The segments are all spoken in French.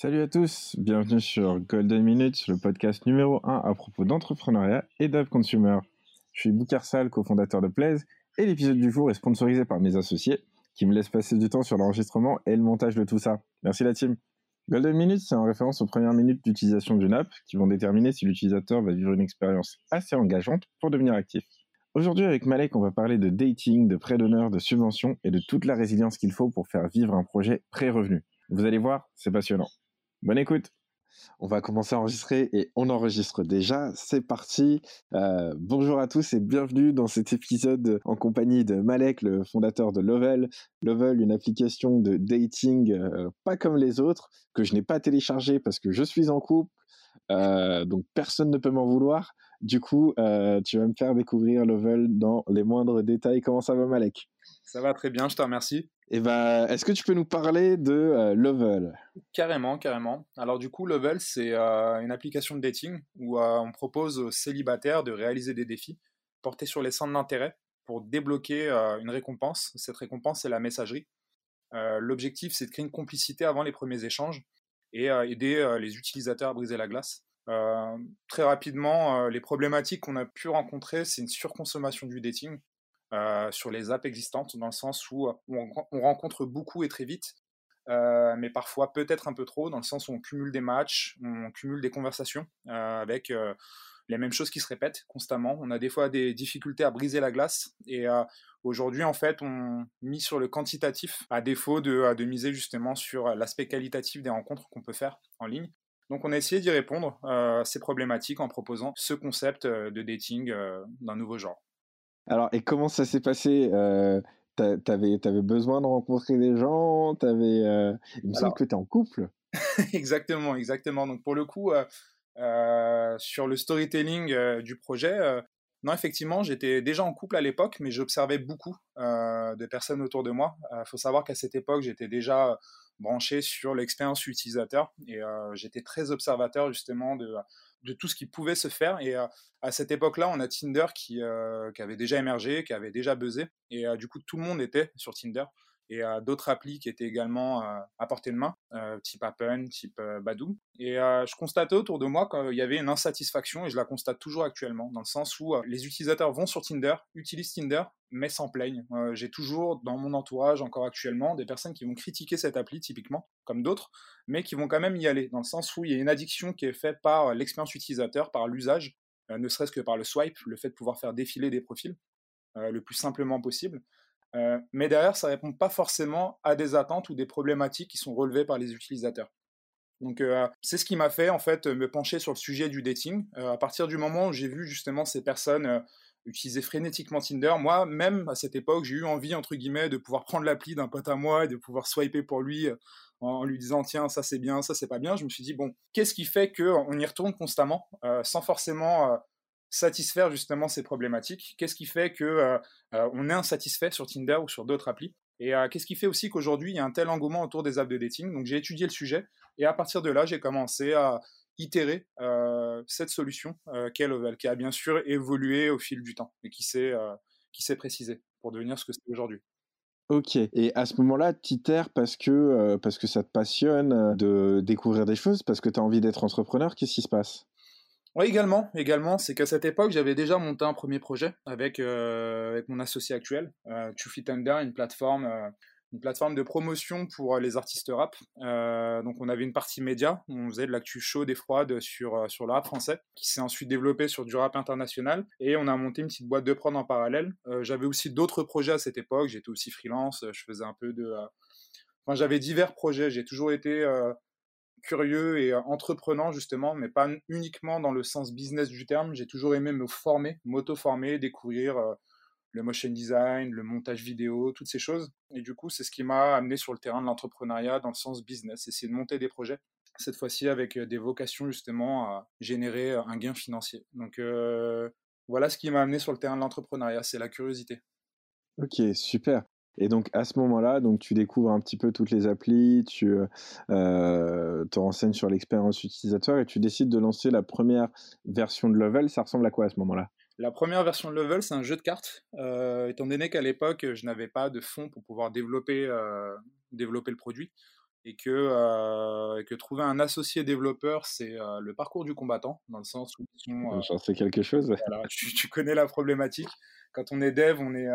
Salut à tous, bienvenue sur Golden Minutes, le podcast numéro 1 à propos d'entrepreneuriat et d'app consumer. Je suis Boukar Sal, cofondateur de Plaise, et l'épisode du jour est sponsorisé par mes associés qui me laissent passer du temps sur l'enregistrement et le montage de tout ça. Merci la team. Golden Minutes, c'est en référence aux premières minutes d'utilisation d'une app qui vont déterminer si l'utilisateur va vivre une expérience assez engageante pour devenir actif. Aujourd'hui, avec Malek, on va parler de dating, de prêt d'honneur, de subvention et de toute la résilience qu'il faut pour faire vivre un projet pré-revenu. Vous allez voir, c'est passionnant. Bonne écoute on va commencer à enregistrer et on enregistre déjà. C'est parti. Euh, bonjour à tous et bienvenue dans cet épisode en compagnie de Malek, le fondateur de Lovel. Lovel, une application de dating euh, pas comme les autres que je n'ai pas téléchargée parce que je suis en couple. Euh, donc personne ne peut m'en vouloir. Du coup, tu vas me faire découvrir Lovel dans les moindres détails. Comment ça va, Malek? Ça va très bien, je te remercie. Et eh ben, est-ce que tu peux nous parler de euh, Lovel? Carrément, carrément. Alors du coup, Lovel, c'est euh, une application de dating où euh, on propose aux célibataires de réaliser des défis portés sur les centres d'intérêt pour débloquer une récompense. Cette récompense, c'est la messagerie. L'objectif, c'est de créer une complicité avant les premiers échanges et aider les utilisateurs à briser la glace. très rapidement, les problématiques qu'on a pu rencontrer, c'est une surconsommation du dating. Euh, sur les apps existantes, dans le sens où on, rencontre beaucoup et très vite, euh, mais parfois peut-être un peu trop, dans le sens où on cumule des matchs, on cumule des conversations euh, avec les mêmes choses qui se répètent constamment. On a des fois des difficultés à briser la glace et aujourd'hui en fait on mise sur le quantitatif à défaut de, de miser justement sur l'aspect qualitatif des rencontres qu'on peut faire en ligne. Donc on a essayé d'y répondre à ces problématiques en proposant ce concept de dating d'un nouveau genre. Alors, et comment ça s'est passé euh, T'avais avais besoin de rencontrer des gens T'avais, euh... Il me semble que tu es en couple. exactement, exactement. Donc, pour le coup, euh, euh sur le storytelling euh, du projet, euh, non, effectivement, j'étais déjà en couple à l'époque, mais j'observais beaucoup de personnes autour de moi. Il faut savoir qu'à cette époque, j'étais déjà branché sur l'expérience utilisateur et j'étais très observateur justement de tout ce qui pouvait se faire. Et euh, à cette époque-là, on a Tinder qui, euh, qui, avait déjà émergé, qui avait déjà buzzé. Et euh, du coup, tout le monde était sur Tinder et d'autres applis qui étaient également à portée de main, type Appen, type Badoo. Et je constatais autour de moi qu'il y avait une insatisfaction, et je la constate toujours actuellement, dans le sens où les utilisateurs vont sur Tinder, utilisent Tinder, mais s'en plaignent. J'ai toujours dans mon entourage, encore actuellement, des personnes qui vont critiquer cette appli, typiquement, comme d'autres, mais qui vont quand même y aller, dans le sens où il y a une addiction qui est faite par l'expérience utilisateur, par l'usage, ne serait-ce que par le swipe, le fait de pouvoir faire défiler des profils le plus simplement possible. Euh, mais derrière, ça répond pas forcément à des attentes ou des problématiques qui sont relevées par les utilisateurs. Donc euh, c'est ce qui m'a fait en fait me pencher sur le sujet du dating. Euh, à partir du moment où j'ai vu justement ces personnes utiliser frénétiquement Tinder, moi même à cette époque j'ai eu envie entre guillemets de pouvoir prendre l'appli d'un pote à moi et de pouvoir swiper pour lui en lui disant tiens ça c'est bien, ça c'est pas bien. Je me suis dit bon qu'est-ce qui fait que on y retourne constamment sans forcément satisfaire justement ces problématiques Qu'est-ce qui fait que euh, euh, on est insatisfait sur Tinder ou sur d'autres applis? Et euh, qu'est-ce qui fait aussi qu'aujourd'hui il y a un tel engouement autour des apps de dating? Donc j'ai étudié le sujet et à partir de là j'ai commencé à itérer cette solution qu'est qui a bien sûr évolué au fil du temps et qui s'est qui s'est précisé pour devenir ce que c'est aujourd'hui. Ok. Et à ce moment-là, tu itères parce que parce que ça te passionne de découvrir des choses, parce que tu as envie d'être entrepreneur. Qu'est-ce qui se passe? Oui, également, également, c'est qu'à cette époque, j'avais déjà monté un premier projet avec, euh, avec mon associé actuel, euh, Thunder, une plateforme, euh, une plateforme de promotion pour les artistes rap. Euh, donc, on avait une partie média, on faisait de l'actu chaude et froide sur, sur le rap français, qui s'est ensuite développé sur du rap international, et on a monté une petite boîte de prod en parallèle. j'avais aussi d'autres projets à cette époque, j'étais aussi freelance, je faisais un peu de... Enfin, j'avais divers projets, j'ai toujours été curieux et entreprenant justement, mais pas uniquement dans le sens business du terme. J'ai toujours aimé me former, m'auto-former, découvrir le motion design, le montage vidéo, toutes ces choses. Et du coup, c'est ce qui m'a amené sur le terrain de l'entrepreneuriat dans le sens business, essayer de monter des projets. Cette fois-ci avec des vocations justement à générer un gain financier. Donc voilà ce qui m'a amené sur le terrain de l'entrepreneuriat, c'est la curiosité. Ok, super. Et donc à ce moment-là, donc tu découvres un petit peu toutes les applis, tu euh, te renseignes sur l'expérience utilisateur et tu décides de lancer la première version de Level. Ça ressemble à quoi à ce moment-là? La première version de Level, c'est un jeu de cartes. Euh, étant donné qu'à l'époque, je n'avais pas de fonds pour pouvoir développer, euh, développer le produit, et que, que trouver un associé développeur, c'est le parcours du combattant, dans le sens où J'en sais quelque chose. tu, tu, connais la problématique. Quand on est dev, on est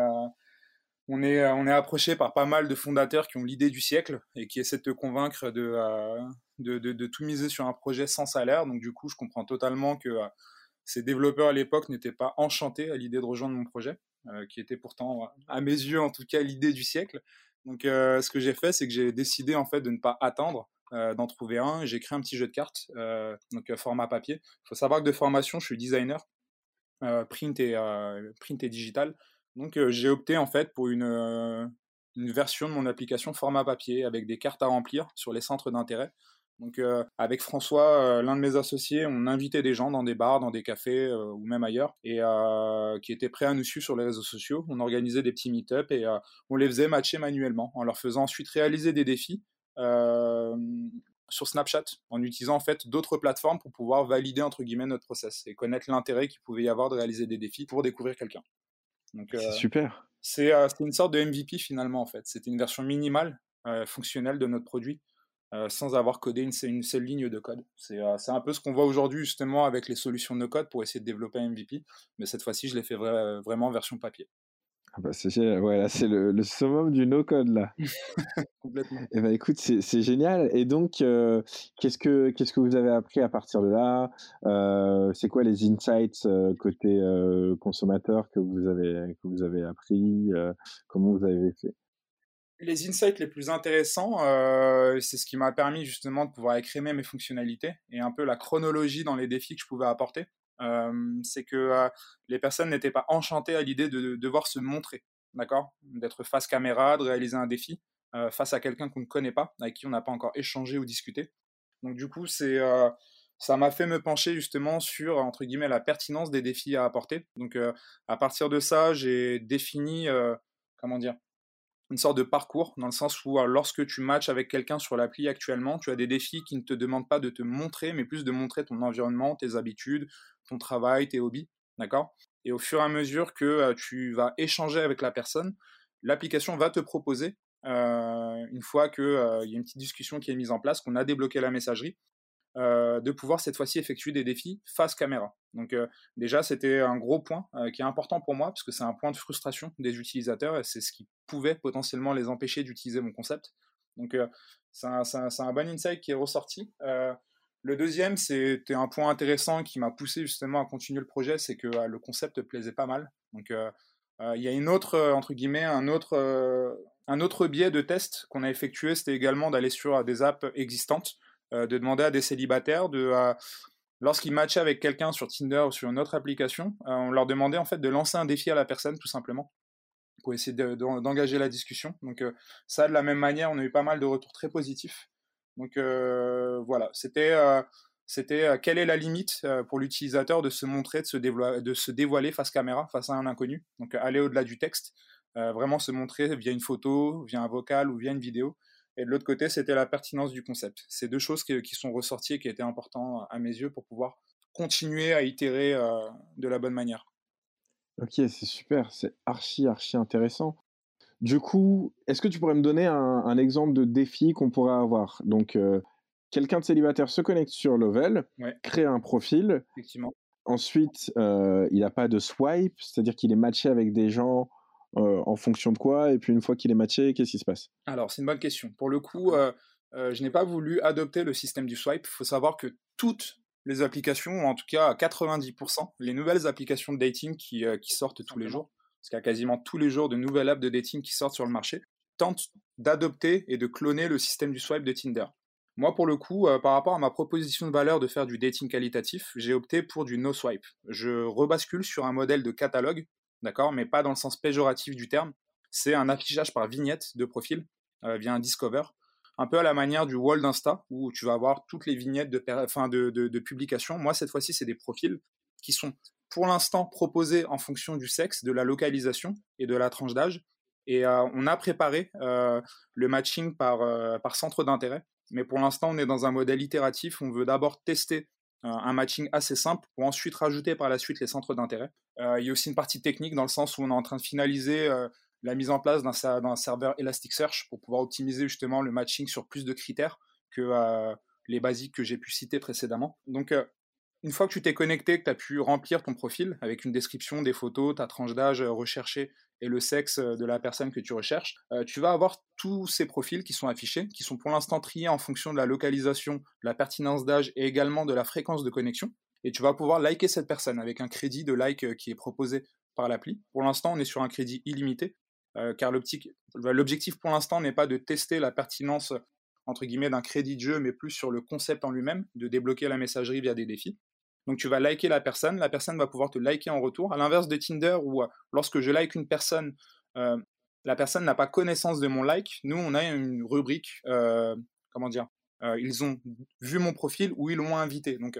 on est, euh, on est approché par pas mal de fondateurs qui ont l'idée du siècle et qui essaient de te convaincre de, euh, de, tout miser sur un projet sans salaire. Donc du coup, je comprends totalement que euh, ces développeurs à l'époque n'étaient pas enchantés à l'idée de rejoindre mon projet, qui était pourtant, à mes yeux en tout cas, l'idée du siècle. Donc ce que j'ai fait, c'est que j'ai décidé en fait de ne pas attendre d'en trouver un. J'ai créé un petit jeu de cartes, donc format papier. Il faut savoir que de formation, je suis designer, print, et, print et digital. Donc j'ai opté en fait pour une, version de mon application format papier avec des cartes à remplir sur les centres d'intérêt. Donc avec François, l'un de mes associés, on invitait des gens dans des bars, dans des cafés ou même ailleurs et qui étaient prêts à nous suivre sur les réseaux sociaux. On organisait des petits meet-up et on les faisait matcher manuellement en leur faisant ensuite réaliser des défis sur Snapchat en utilisant en fait d'autres plateformes pour pouvoir valider entre guillemets notre process et connaître l'intérêt qu'il pouvait y avoir de réaliser des défis pour découvrir quelqu'un c'est euh, super. Euh, c'est une sorte de MVP finalement en fait. C'était une version minimale, euh, fonctionnelle de notre produit. sans avoir codé une, une, seule ligne de code. C'est un peu ce qu'on voit aujourd'hui justement avec les solutions de code pour essayer de développer un MVP, mais cette fois-ci je l'ai fait vraiment en version papier. Ah bah c'est ouais, c'est le, le, summum du no-code là. Complètement. Et eh ben écoute, c'est génial. Et donc, euh, qu'est-ce que qu'est-ce que vous avez appris à partir de là? Euh, C'est quoi les insights euh, côté consommateur que vous avez que vous avez appris Comment vous avez fait? Les insights les plus intéressants, c'est ce qui m'a permis justement de pouvoir écrémer mes fonctionnalités et un peu la chronologie dans les défis que je pouvais apporter c'est que les personnes n'étaient pas enchantées à l'idée de, devoir se montrer, d'accord? D'être face caméra, de réaliser un défi face à quelqu'un qu'on ne connaît pas, avec qui on n'a pas encore échangé ou discuté. Donc du coup, c'est ça m'a fait me pencher justement sur entre guillemets la pertinence des défis à apporter. Donc à partir de ça, j'ai défini comment dire? Une sorte de parcours, dans le sens où lorsque tu matches avec quelqu'un sur l'appli actuellement, tu as des défis qui ne te demandent pas de te montrer, mais plus de montrer ton environnement, tes habitudes, ton travail, tes hobbies, d'accord? Et au fur et à mesure que tu vas échanger avec la personne, l'application va te proposer, une fois qu'il y a une petite discussion qui est mise en place, qu'on a débloqué la messagerie, de pouvoir cette fois-ci effectuer des défis face caméra. Donc déjà, c'était un gros point qui est important pour moi parce que c'est un point de frustration des utilisateurs et c'est ce qui pouvait potentiellement les empêcher d'utiliser mon concept. Donc c'est un, bon insight qui est ressorti. Le deuxième, c'était un point intéressant qui m'a poussé justement à continuer le projet, c'est que le concept plaisait pas mal. Donc il y a une autre, entre guillemets, un autre, un autre biais de test qu'on a effectué, c'était également d'aller sur des apps existantes euh, de demander à des célibataires de lorsqu'ils matchaient avec quelqu'un sur Tinder ou sur une autre application, euh, on leur demandait en fait de lancer un défi à la personne tout simplement pour essayer d'engager la discussion. Donc euh, ça, de la même manière, on a eu pas mal de retours très positifs. Donc voilà, c'était c'était quelle est la limite pour l'utilisateur de se montrer, de se, dévoiler face caméra, face à un inconnu? Donc aller au-delà du texte, vraiment se montrer via une photo, via un vocal ou via une vidéo. Et de l'autre côté, c'était la pertinence du concept. C'est deux choses qui, sont ressorties et qui étaient importantes à mes yeux pour pouvoir continuer à itérer euh, de la bonne manière. Ok, c'est super, c'est archi, archi intéressant. Du coup, est-ce que tu pourrais me donner un, exemple de défi qu'on pourrait avoir? Donc, euh, quelqu'un de célibataire se connecte sur Lovell, crée un profil. Effectivement. Ensuite, euh, il n'a pas de swipe, c'est-à-dire qu'il est matché avec des gens euh, en fonction de quoi Et puis une fois qu'il est matché, qu'est-ce qui se passe? Alors, c'est une bonne question. Pour le coup, je n'ai pas voulu adopter le système du swipe. Il faut savoir que toutes les applications, en tout cas à 90%, les nouvelles applications de dating qui, sortent tous les jours, parce qu'il y a quasiment tous les jours de nouvelles apps de dating qui sortent sur le marché, tentent d'adopter et de cloner le système du swipe de Tinder. Moi, pour le coup, par rapport à ma proposition de valeur de faire du dating qualitatif, j'ai opté pour du no swipe. Je rebascule sur un modèle de catalogue d'accord, mais pas dans le sens péjoratif du terme. C'est un affichage par vignette de profil euh, via un Discover, un peu à la manière du wall d'Insta, où tu vas avoir toutes les vignettes de, fin de, de, publication. Moi, cette fois-ci, c'est des profils qui sont pour l'instant proposés en fonction du sexe, de la localisation et de la tranche d'âge. Et euh, on a préparé euh, le matching par, par centre d'intérêt. Mais pour l'instant, on est dans un modèle itératif. On veut d'abord tester un matching assez simple pour ensuite rajouter par la suite les centres d'intérêt. Euh, il y a aussi une partie technique dans le sens où on est en train de finaliser euh, la mise en place d'un serveur Elasticsearch pour pouvoir optimiser justement le matching sur plus de critères que les basiques que j'ai pu citer précédemment. Donc, une fois que tu t'es connecté, que tu as pu remplir ton profil avec une description, des photos, ta tranche d'âge recherchée et le sexe de la personne que tu recherches, tu vas avoir tous ces profils qui sont affichés, qui sont pour l'instant triés en fonction de la localisation, de la pertinence d'âge et également de la fréquence de connexion. Et tu vas pouvoir liker cette personne avec un crédit de like qui est proposé par l'appli. Pour l'instant, on est sur un crédit illimité, car l'objectif pour l'instant n'est pas de tester la pertinence d'un crédit de jeu, mais plus sur le concept en lui-même, de débloquer la messagerie via des défis. Donc tu vas liker la personne, la personne va pouvoir te liker en retour. À l'inverse de Tinder où euh, lorsque je like une personne, euh, la personne n'a pas connaissance de mon like. Nous, on a une rubrique, euh, comment dire, ils ont vu mon profil ou ils m'ont invité. Donc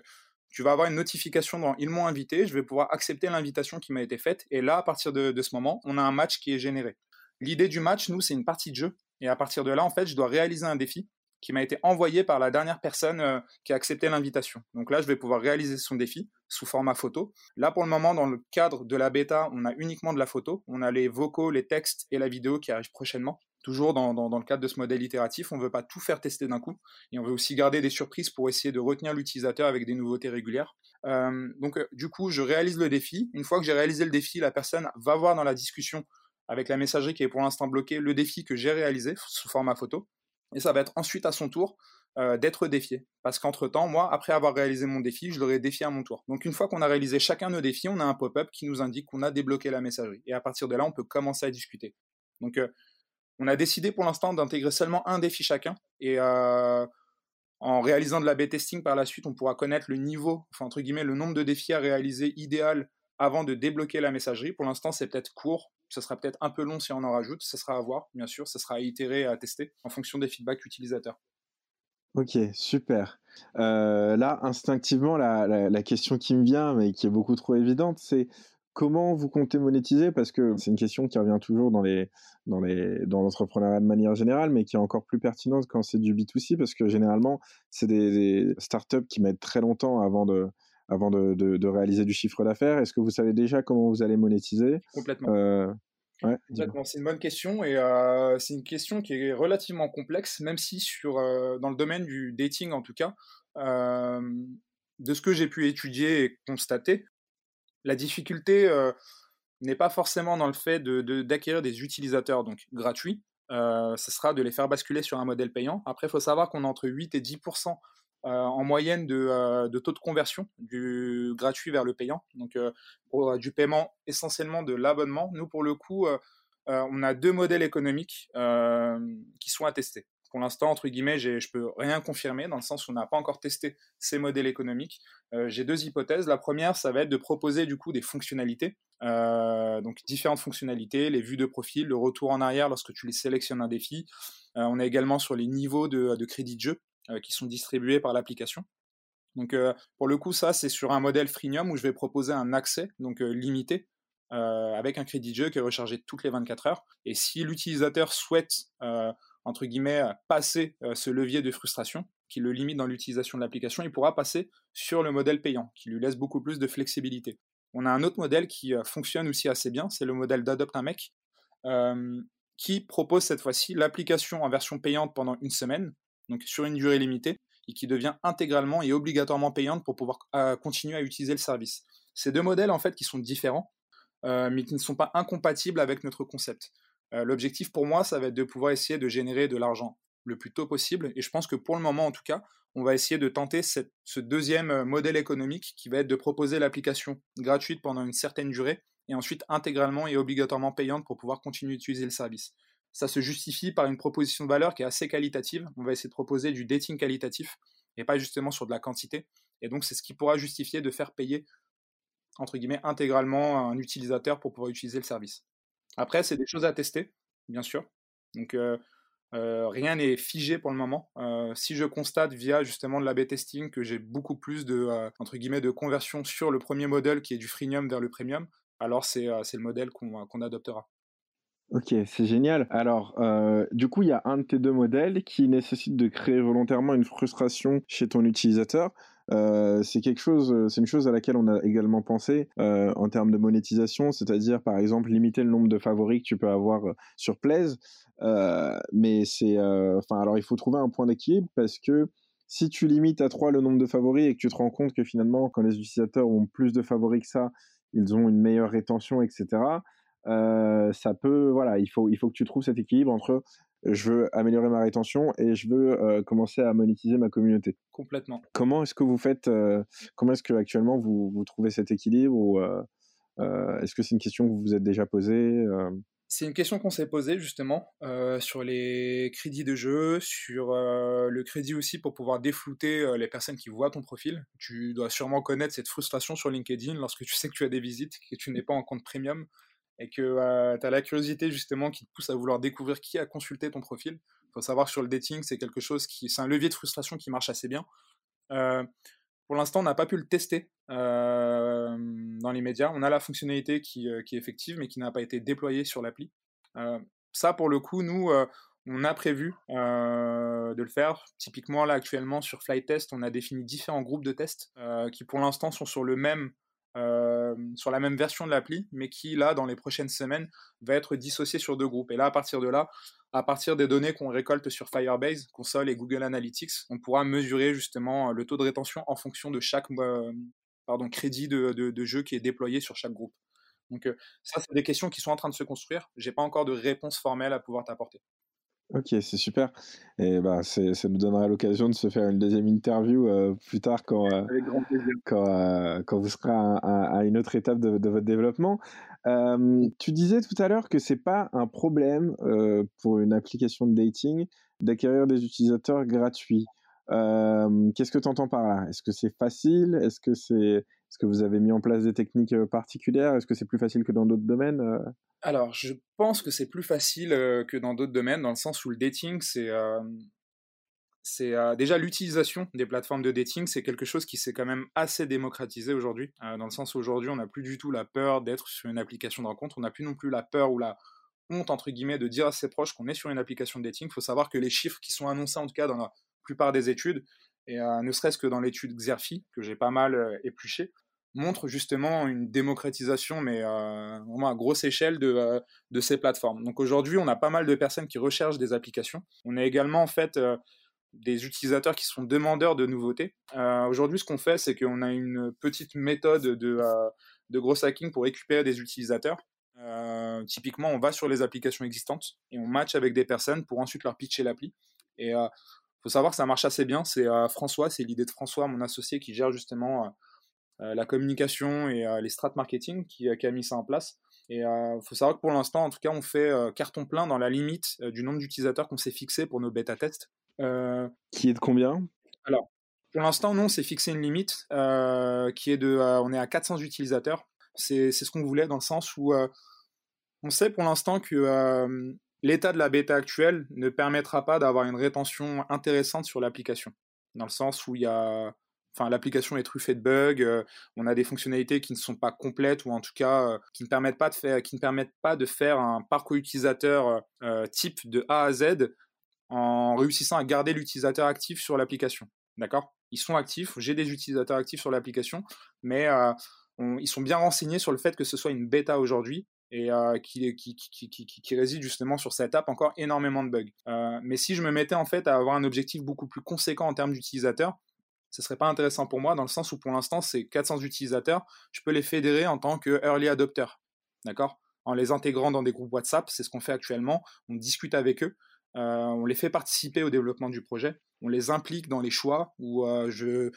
tu vas avoir une notification dans ils m'ont invité, je vais pouvoir accepter l'invitation qui m'a été faite. Et là, à partir de, de ce moment, on a un match qui est généré. L'idée du match, nous, c'est une partie de jeu. Et à partir de là, en fait, je dois réaliser un défi qui m'a été envoyé par la dernière personne euh, qui a accepté l'invitation. Donc là, je vais pouvoir réaliser son défi sous format photo. Là, pour le moment, dans le cadre de la bêta, on a uniquement de la photo. On a les vocaux, les textes et la vidéo qui arrivent prochainement. Toujours dans, le cadre de ce modèle itératif, on ne veut pas tout faire tester d'un coup. Et on veut aussi garder des surprises pour essayer de retenir l'utilisateur avec des nouveautés régulières. Euh, donc, euh, du coup, je réalise le défi. Une fois que j'ai réalisé le défi, la personne va voir dans la discussion avec la messagerie qui est pour l'instant bloquée le défi que j'ai réalisé sous format photo et ça va être ensuite à son tour euh, d'être défié. Parce qu'entre-temps, moi, après avoir réalisé mon défi, je l'aurai défié à mon tour. Donc une fois qu'on a réalisé chacun nos défis, on a un pop-up qui nous indique qu'on a débloqué la messagerie. Et à partir de là, on peut commencer à discuter. Donc euh, on a décidé pour l'instant d'intégrer seulement un défi chacun. Et euh, en réalisant de la B-testing par la suite, on pourra connaître le niveau, enfin entre guillemets, le nombre de défis à réaliser idéal avant de débloquer la messagerie. Pour l'instant, c'est peut-être court. Ce sera peut-être un peu long si on en rajoute. Ce sera à voir, bien sûr. Ce sera à itérer à tester en fonction des feedbacks utilisateurs. Ok, super. Euh, là, instinctivement, la, question qui me vient, mais qui est beaucoup trop évidente, c'est comment vous comptez monétiser? Parce que c'est une question qui revient toujours dans l'entrepreneuriat de manière générale, mais qui est encore plus pertinente quand c'est du B2C, parce que généralement, c'est des startups qui mettent très longtemps avant de avant de, réaliser du chiffre d'affaires Est-ce que vous savez déjà comment vous allez monétiser? Complètement. Euh, c'est une bonne question et euh, c'est une question qui est relativement complexe, même si sur, euh, dans le domaine du dating en tout cas, de ce que j'ai pu étudier et constater, la difficulté n'est pas forcément dans le fait d'acquérir de, des utilisateurs donc gratuits, ce sera de les faire basculer sur un modèle payant. Après, il faut savoir qu'on a entre 8 et 10 euh, en moyenne euh, de, taux de conversion du gratuit vers le payant. Donc, euh, du paiement essentiellement de l'abonnement, nous, pour le coup, on a deux modèles économiques qui sont à tester. Pour l'instant, entre guillemets, je peux rien confirmer dans le sens où on n'a pas encore testé ces modèles économiques. J'ai deux hypothèses. La première, ça va être de proposer du coup des fonctionnalités, donc différentes fonctionnalités, les vues de profil, le retour en arrière lorsque tu les sélectionnes un défi. on est également sur les niveaux de crédit de jeu. Euh, qui sont distribués par l'application. Donc euh, pour le coup, ça c'est sur un modèle freemium où je vais proposer un accès donc euh, limité avec un crédit de jeu qui est rechargé toutes les 24 heures. Et si l'utilisateur souhaite entre guillemets passer ce levier de frustration qui le limite dans l'utilisation de l'application, il pourra passer sur le modèle payant qui lui laisse beaucoup plus de flexibilité. On a un autre modèle qui fonctionne aussi assez bien, c'est le modèle d'Adopt un mec, qui propose cette fois-ci l'application en version payante pendant une semaine, donc sur une durée limitée, et qui devient intégralement et obligatoirement payante pour pouvoir euh, continuer à utiliser le service. Ces deux modèles, en fait, qui sont différents, euh, mais qui ne sont pas incompatibles avec notre concept. Euh, l'objectif pour moi, ça va être de pouvoir essayer de générer de l'argent le plus tôt possible, et je pense que pour le moment, en tout cas, on va essayer de tenter ce deuxième modèle économique qui va être de proposer l'application gratuite pendant une certaine durée, et ensuite intégralement et obligatoirement payante pour pouvoir continuer d'utiliser le service ça se justifie par une proposition de valeur qui est assez qualitative. On va essayer de proposer du dating qualitatif et pas justement sur de la quantité. Et donc, c'est ce qui pourra justifier de faire payer, entre guillemets, intégralement un utilisateur pour pouvoir utiliser le service. Après, c'est des choses à tester, bien sûr. Donc, euh, euh, rien n'est figé pour le moment. Euh, si je constate via justement de l'A-B testing que j'ai beaucoup plus de, entre guillemets, de conversion sur le premier modèle qui est du freemium vers le premium, alors c'est le modèle qu'on adoptera. Ok, c'est génial. Alors, euh, du coup, il y a un de tes deux modèles qui nécessite de créer volontairement une frustration chez ton utilisateur. c'est quelque chose, c'est une chose à laquelle on a également pensé en termes de monétisation, c'est-à-dire par exemple limiter le nombre de favoris que tu peux avoir sur Plaise. mais c'est, enfin, alors il faut trouver un point d'équilibre parce que si tu limites à 3 le nombre de favoris et que tu te rends compte que finalement, quand les utilisateurs ont plus de favoris que ça, ils ont une meilleure rétention, etc. ça peut, voilà, il faut, il faut que tu trouves cet équilibre entre je veux améliorer ma rétention et je veux commencer à monétiser ma communauté. Complètement. Comment est-ce que vous faites, comment est-ce que actuellement vous, vous trouvez cet équilibre ou est-ce que c'est une question que vous vous êtes déjà posée c'est une question qu'on s'est posée justement sur les crédits de jeu, sur le crédit aussi pour pouvoir déflouter les personnes qui voient ton profil. Tu dois sûrement connaître cette frustration sur LinkedIn lorsque tu sais que tu as des visites, que tu n'es pas en compte premium et que tu as la curiosité justement qui te pousse à vouloir découvrir qui a consulté ton profil. Il faut savoir sur le dating, c'est quelque chose qui, c'est un levier de frustration qui marche assez bien. pour l'instant, on n'a pas pu le tester dans les médias. On a la fonctionnalité qui, qui est effective, mais qui n'a pas été déployée sur l'appli. ça, pour le coup, nous, on a prévu de le faire. Typiquement, là, actuellement, sur Flytest, on a défini différents groupes de tests qui, pour l'instant, sont sur le même euh, sur la même version de l'appli, mais qui, là, dans les prochaines semaines, va être dissocié sur deux groupes. Et là, à partir de là, à partir des données qu'on récolte sur Firebase, console et Google Analytics, on pourra mesurer justement le taux de rétention en fonction de chaque euh, crédit de, de, jeu qui est déployé sur chaque groupe. Donc euh, ça, c'est des questions qui sont en train de se construire. J'ai pas encore de réponse formelle à pouvoir t'apporter. Ok, c'est super. Et bah, ça nous donnera l'occasion de se faire une deuxième interview euh, plus tard quand, euh, quand, euh, quand, vous serez à, une autre étape de, votre développement. tu disais tout à l'heure que c'est pas un problème pour une application de dating d'acquérir des utilisateurs gratuits. Qu'est-ce que tu entends par là? Est-ce que c'est facile? Est-ce que c'est est-ce que vous avez mis en place des techniques particulières? Est-ce que c'est plus facile que dans d'autres domaines alors, je pense que c'est plus facile que dans d'autres domaines, dans le sens où le dating, c'est c'est déjà l'utilisation des plateformes de dating, c'est quelque chose qui s'est quand même assez démocratisé aujourd'hui, dans le sens où aujourd'hui on n'a plus du tout la peur d'être sur une application de rencontre, on n'a plus non plus la peur ou la honte entre guillemets de dire à ses proches qu'on est sur une application de dating. Il faut savoir que les chiffres qui sont annoncés en tout cas dans la plupart des études, et ne serait-ce que dans l'étude Xerfi que j'ai pas mal épluché, montre justement une démocratisation, mais euh, vraiment à grosse échelle de, euh, de ces plateformes. Donc aujourd'hui, on a pas mal de personnes qui recherchent des applications. On a également en fait euh, des utilisateurs qui sont demandeurs de nouveautés. aujourd'hui, ce qu'on fait, c'est qu'on a une petite méthode de, de gros hacking pour récupérer des utilisateurs. typiquement, on va sur les applications existantes et on match avec des personnes pour ensuite leur pitcher l'appli. Et il faut savoir que ça marche assez bien. C'est François, c'est l'idée de François, mon associé, qui gère justement la communication et euh, les strat marketing qui, euh, qui, a mis ça en place. Et il faut savoir que pour l'instant, en tout cas, on fait carton plein dans la limite du nombre d'utilisateurs qu'on s'est fixé pour nos bêta tests. qui est de combien? Alors, pour l'instant, nous, on s'est fixé une limite qui est de, on est à 400 utilisateurs. C'est ce qu'on voulait dans le sens où on sait pour l'instant que l'état de la bêta actuelle ne permettra pas d'avoir une rétention intéressante sur l'application. Dans le sens où il y a enfin l'application est truffée de bugs, euh, on a des fonctionnalités qui ne sont pas complètes ou en tout cas euh, qui ne permettent pas de faire, qui ne permettent pas de faire un parcours utilisateur euh, type de A à Z en réussissant à garder l'utilisateur actif sur l'application. D'accord? Ils sont actifs, j'ai des utilisateurs actifs sur l'application, mais ils sont bien renseignés sur le fait que ce soit une bêta aujourd'hui et qui, réside justement sur cette app encore énormément de bugs. mais si je me mettais en fait à avoir un objectif beaucoup plus conséquent en termes d'utilisateurs, ce serait pas intéressant pour moi dans le sens où pour l'instant c'est 400 utilisateurs, je peux les fédérer en tant que early adopter, d'accord? En les intégrant dans des groupes WhatsApp, c'est ce qu'on fait actuellement. On discute avec eux, euh, on les fait participer au développement du projet, on les implique dans les choix où euh,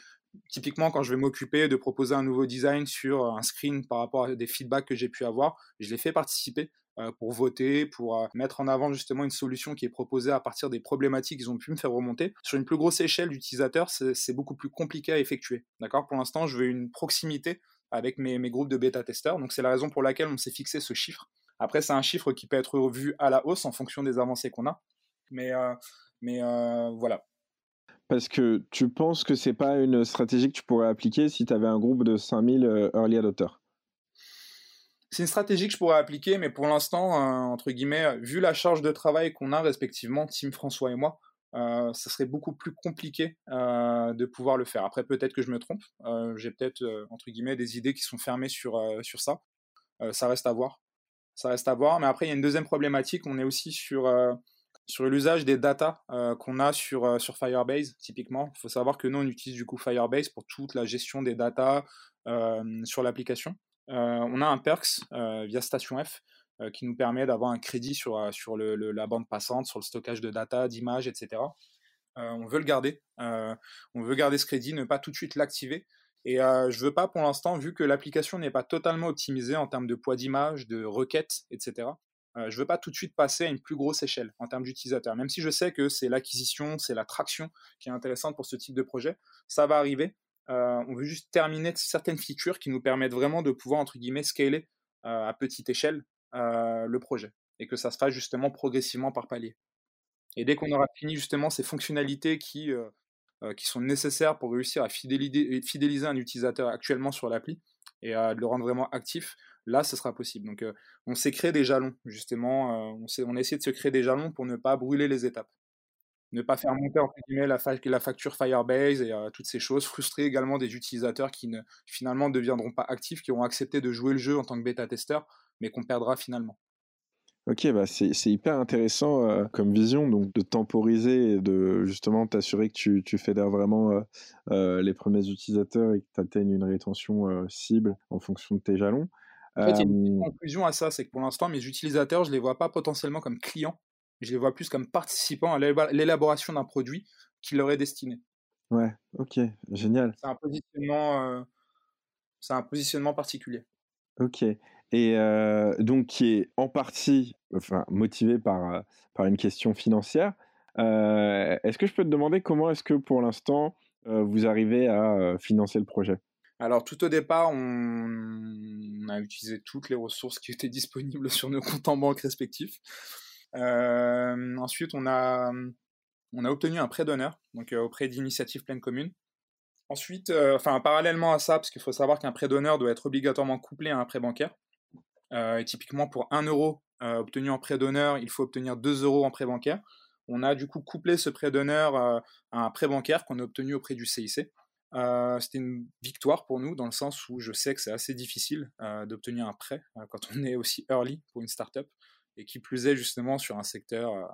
typiquement quand je vais m'occuper de proposer un nouveau design sur un screen par rapport à des feedbacks que j'ai pu avoir, je les fais participer pour voter, pour euh, mettre en avant justement une solution qui est proposée à partir des problématiques qu'ils ont pu me faire remonter. Sur une plus grosse échelle d'utilisateurs, c'est beaucoup plus compliqué à effectuer. D'accord? Pour l'instant, je veux une proximité avec mes, groupes de bêta-testeurs. Donc c'est la raison pour laquelle on s'est fixé ce chiffre. Après, c'est un chiffre qui peut être revu à la hausse en fonction des avancées qu'on a. Mais, euh, mais voilà. Parce que tu penses que c'est pas une stratégie que tu pourrais appliquer si tu avais un groupe de 5000 early adopters c'est une stratégie que je pourrais appliquer, mais pour l'instant, euh, entre guillemets, vu la charge de travail qu'on a respectivement, Tim François et moi, euh, ça serait beaucoup plus compliqué euh, de pouvoir le faire. Après, peut-être que je me trompe. Euh, j'ai peut-être, entre guillemets, des idées qui sont fermées sur, ça. ça reste à voir. Ça reste à voir. Mais après, il y a une deuxième problématique. On est aussi sur, sur l'usage des data qu'on a sur, sur Firebase, typiquement. Il faut savoir que nous, on utilise du coup Firebase pour toute la gestion des data sur l'application. On a un Perks via Station F euh, qui nous permet d'avoir un crédit sur, euh, la bande passante, sur le stockage de data, d'images, etc. Euh, on veut le garder. on veut garder ce crédit, ne pas tout de suite l'activer. Et je je veux pas pour l'instant, vu que l'application n'est pas totalement optimisée en termes de poids d'image, de requêtes, etc. je veux pas tout de suite passer à une plus grosse échelle en termes d'utilisateurs. Même si je sais que c'est l'acquisition, c'est la traction qui est intéressante pour ce type de projet, ça va arriver. On veut juste terminer certaines features qui nous permettent vraiment de pouvoir entre guillemets scaler à petite échelle euh, le projet et que ça se fasse justement progressivement par palier. Et dès qu'on aura fini justement ces fonctionnalités qui, euh, euh, sont nécessaires pour réussir à fidéliser, fidéliser un utilisateur actuellement sur l'appli et à le rendre vraiment actif, là, ce sera possible. Donc, on s'est créé des jalons, justement. on, on a essayé de se créer des jalons pour ne pas brûler les étapes. Ne pas faire monter, entre guillemets, la, la facture Firebase et toutes ces choses. Frustrer également des utilisateurs qui ne, finalement ne deviendront pas actifs, qui ont accepté de jouer le jeu en tant que bêta-testeur, mais qu'on perdra finalement. Ok, bah c'est hyper intéressant euh, comme vision, donc de temporiser et de justement t'assurer que tu, tu fédères vraiment euh, euh, les premiers utilisateurs et que tu atteignes une rétention cible en fonction de tes jalons. En fait, il y a une conclusion à ça, c'est que pour l'instant, mes utilisateurs, je ne les vois pas potentiellement comme clients, je les vois plus comme participants à l'élaboration d'un produit qui leur est destiné. Ouais, ok, génial. C'est un positionnement, c'est un positionnement particulier. Ok et donc qui est en partie enfin, motivé par, par une question financière. est-ce que je peux te demander comment est-ce que pour l'instant vous arrivez à financer le projet? Alors tout au départ, on... a utilisé toutes les ressources qui étaient disponibles sur nos comptes en banque respectifs. Ensuite, on a, obtenu un prêt d'honneur, donc auprès d'Initiative Pleine Commune. Ensuite, enfin parallèlement à ça, parce qu'il faut savoir qu'un prêt d'honneur doit être obligatoirement couplé à un prêt bancaire. Euh, et typiquement, pour 1 euro euh, obtenu en prêt d'honneur, il faut obtenir 2 euros en prêt bancaire. On a du coup couplé ce prêt d'honneur euh, à un prêt bancaire qu'on a obtenu auprès du CIC. C'était une victoire pour nous dans le sens où je sais que c'est assez difficile d'obtenir un prêt quand on est aussi early pour une startup et qui plus est justement sur un secteur,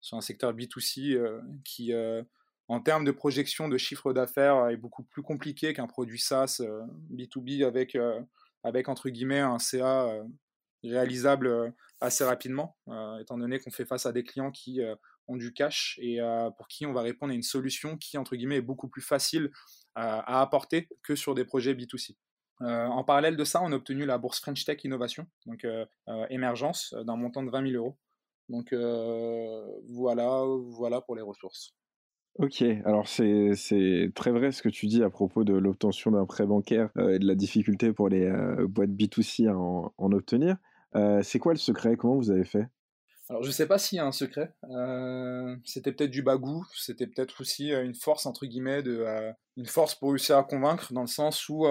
sur un secteur B2C qui, en termes de projection de chiffre d'affaires, est beaucoup plus compliqué qu'un produit SaaS B2B avec avec entre guillemets un CA euh, réalisable euh, assez rapidement, euh, étant donné qu'on fait face à des clients qui ont du cash et pour qui on va répondre à une solution qui entre guillemets est beaucoup plus facile à apporter que sur des projets B2C. En parallèle de ça, on a obtenu la bourse French Tech Innovation, donc émergence, d'un montant de 20 000 euros. Donc voilà, voilà pour les ressources. Ok, alors c'est très vrai ce que tu dis à propos de l'obtention d'un prêt bancaire euh, et de la difficulté pour les euh, boîtes B2C à en, obtenir. Euh, c'est quoi le secret? Comment vous avez fait? Alors je sais pas s'il y a un secret. c'était peut-être du bagou, c'était peut-être aussi une force entre guillemets de une force pour réussir à convaincre dans le sens où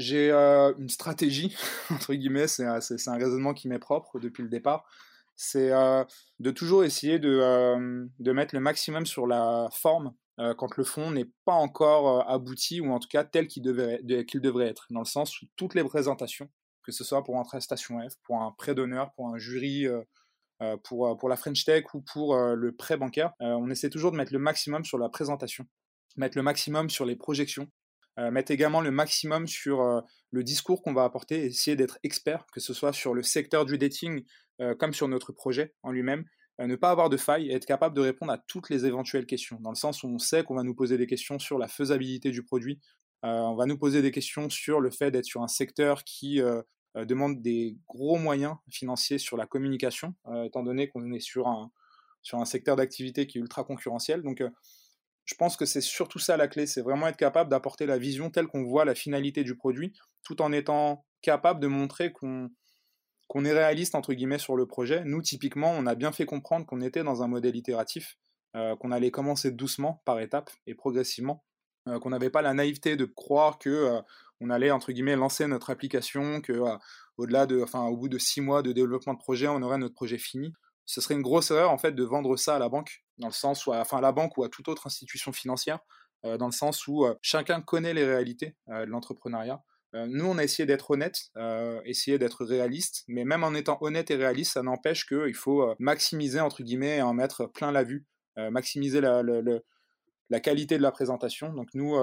j'ai une stratégie entre guillemets, c'est un raisonnement qui m'est propre depuis le départ. C'est euh, de toujours essayer de, euh, de, mettre le maximum sur la forme euh, quand le fond n'est pas encore abouti ou en tout cas tel qu'il devrait, être, dans le sens où toutes les présentations, que ce soit pour un Station F, pour un prêt d'honneur, pour un jury, pour la French Tech ou pour le prêt bancaire, on essaie toujours de mettre le maximum sur la présentation, mettre le maximum sur les projections, mettre également le maximum sur le discours qu'on va apporter, essayer d'être expert, que ce soit sur le secteur du dating euh, comme sur notre projet en lui-même, euh, ne pas avoir de faille et être capable de répondre à toutes les éventuelles questions, dans le sens où on sait qu'on va nous poser des questions sur la faisabilité du produit, euh, on va nous poser des questions sur le fait d'être sur un secteur qui demande des gros moyens financiers sur la communication, étant donné qu'on est sur un, sur un secteur d'activité qui est ultra concurrentiel. Je pense que c'est surtout ça la clé, c'est vraiment être capable d'apporter la vision telle qu'on voit la finalité du produit, tout en étant capable de montrer qu'on est réaliste entre guillemets sur le projet. Nous, typiquement, on a bien fait comprendre qu'on était dans un modèle itératif, euh, qu'on allait commencer doucement, par étapes et progressivement, euh, qu'on n'avait pas la naïveté de croire que euh, allait entre guillemets lancer notre application, que au-delà de, enfin, au bout de six mois de développement de projet, on aurait notre projet fini. Ce serait une grosse erreur en fait de vendre ça à la banque dans le sens où, enfin, à la banque ou à toute autre institution financière, dans le sens où chacun connaît les réalités de l'entrepreneuriat. nous, on a essayé d'être honnête, essayer d'être réaliste, mais même en étant honnête et réaliste, ça n'empêche qu'il faut maximiser, entre guillemets, et en mettre plein la vue, maximiser la, qualité de la présentation. Donc nous,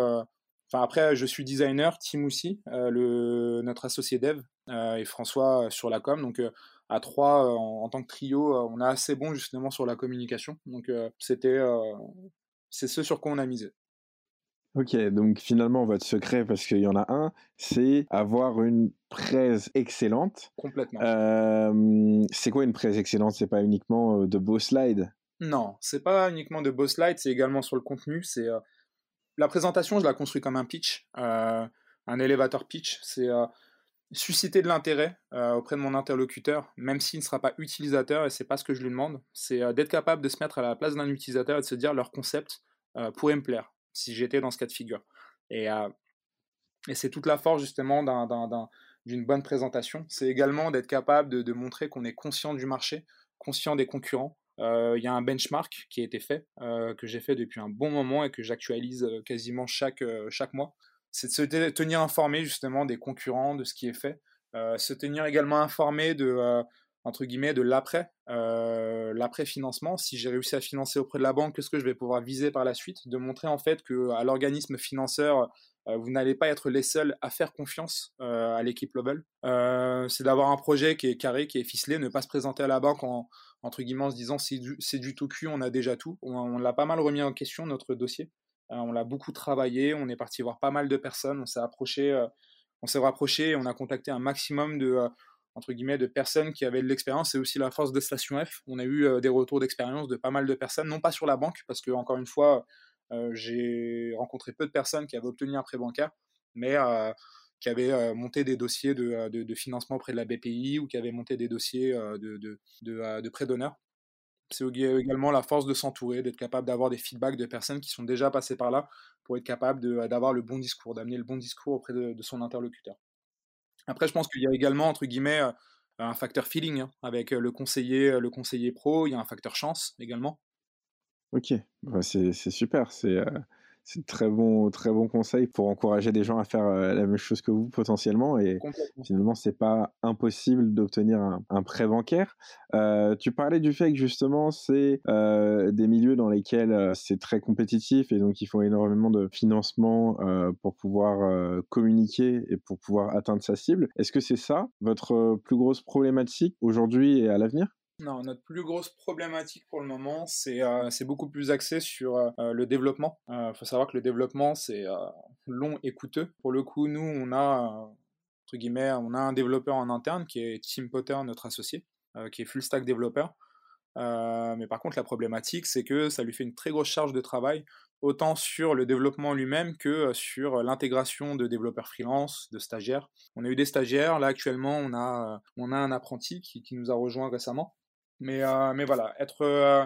Enfin, après, je suis designer, Tim aussi, notre associé dev, et François sur la com. Donc, à trois, en, tant que trio, on est assez bon justement sur la communication. Donc, c'était, c'est ce sur quoi on a misé. Ok, donc finalement, votre secret, parce qu'il y en a un, c'est avoir une presse excellente. Complètement. c'est quoi une presse excellente? C'est pas uniquement de beaux slides? Non, c'est pas uniquement de beaux slides, c'est également sur le contenu. C'est la présentation, je la construis comme un pitch, un élévateur pitch. C'est susciter de l'intérêt auprès de mon interlocuteur, même s'il ne sera pas utilisateur, et c'est pas ce que je lui demande. C'est d'être capable de se mettre à la place d'un utilisateur et de se dire leur concept pourrait me plaire si j'étais dans ce cas de figure. Et, et c'est toute la force justement d'une bonne présentation. C'est également d'être capable de, montrer qu'on est conscient du marché, conscient des concurrents. Il y a un benchmark qui a été fait, que j'ai fait depuis un bon moment et que j'actualise quasiment chaque, chaque mois. C'est de se tenir informé justement des concurrents, de ce qui est fait. se tenir également informé de entre guillemets de l'après, euh, l'après financement. Si j'ai réussi à financer auprès de la banque, qu'est-ce que je vais pouvoir viser par la suite? De montrer en fait que à l'organisme financeur, euh, vous n'allez pas être les seuls à faire confiance euh, à l'équipe Global. c'est d'avoir un projet qui est carré, qui est ficelé, ne pas se présenter à la banque en entre guillemets en se disant c'est du, c'est du tout cul, on a déjà tout. On, on l'a pas mal remis en question notre dossier. On l'a beaucoup travaillé, on est parti voir pas mal de personnes, on s'est approché on s'est rapproché, on a contacté un maximum de, entre guillemets, de personnes qui avaient de l'expérience. C'est aussi la force de Station F. On a eu euh, des retours d'expérience de pas mal de personnes, non pas sur la banque, parce que, encore une fois, euh, j'ai rencontré peu de personnes qui avaient obtenu un prêt bancaire, mais euh, qui avaient monté des dossiers de, financement auprès de la BPI ou qui avaient monté des dossiers de, de, prêt d'honneur. C'est également la force de s'entourer, d'être capable d'avoir des feedbacks de personnes qui sont déjà passées par là pour être capable d'avoir le bon discours, d'amener le bon discours auprès de, son interlocuteur. Après, je pense qu'il y a également, entre guillemets, euh, un facteur feeling hein, avec euh, le conseiller, euh, le conseiller pro. Il y a un facteur chance également. Ok, bah, c'est super. C'est c'est très bon, très bon conseil pour encourager des gens à faire euh, la même chose que vous potentiellement. Et finalement, c'est pas impossible d'obtenir un, prêt bancaire. Euh, tu parlais du fait que justement, c'est euh, des milieux dans lesquels c'est très compétitif et donc il faut énormément de financement pour pouvoir communiquer et pour pouvoir atteindre sa cible. Est-ce que c'est ça votre plus grosse problématique aujourd'hui et à l'avenir? Non, notre plus grosse problématique pour le moment, c'est euh, beaucoup plus axé sur euh, euh, le développement. Il faut savoir que le développement, c'est long et coûteux. Pour le coup, nous, on a, entre guillemets, on a un développeur en interne qui est Tim Potter, notre associé, qui est full stack développeur. mais par contre, la problématique, c'est que ça lui fait une très grosse charge de travail, autant sur le développement lui-même que sur l'intégration de développeurs freelance, de stagiaires. On a eu des stagiaires, là actuellement, on a, on a un apprenti qui, qui nous a rejoint récemment. Mais, euh, mais voilà, être, euh,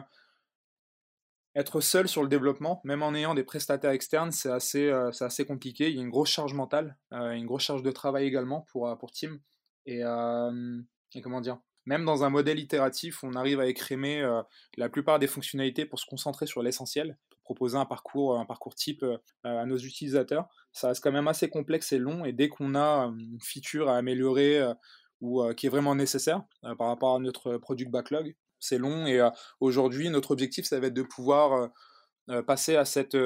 être seul sur le développment, même en ayant des prestataires externes, c'est assez, euh, assez compliqué. Il y a une grosse charge mentale, une grosse charge de travail également pour, pour Team. Et, et, comment dire Même dans un modèle itératif, on arrive à écrémer la plupart des fonctionnalités pour se concentrer sur l'essentiel, pour proposer un parcours, un parcours type à nos utilisateurs. Ça reste quand même assez complexe et long, et dès qu'on a une feature à améliorer ou euh, qui est vraiment nécessaire euh, par rapport à notre product backlog. C'est long et euh, aujourd'hui, notre objectif, ça va être de pouvoir passer à cette,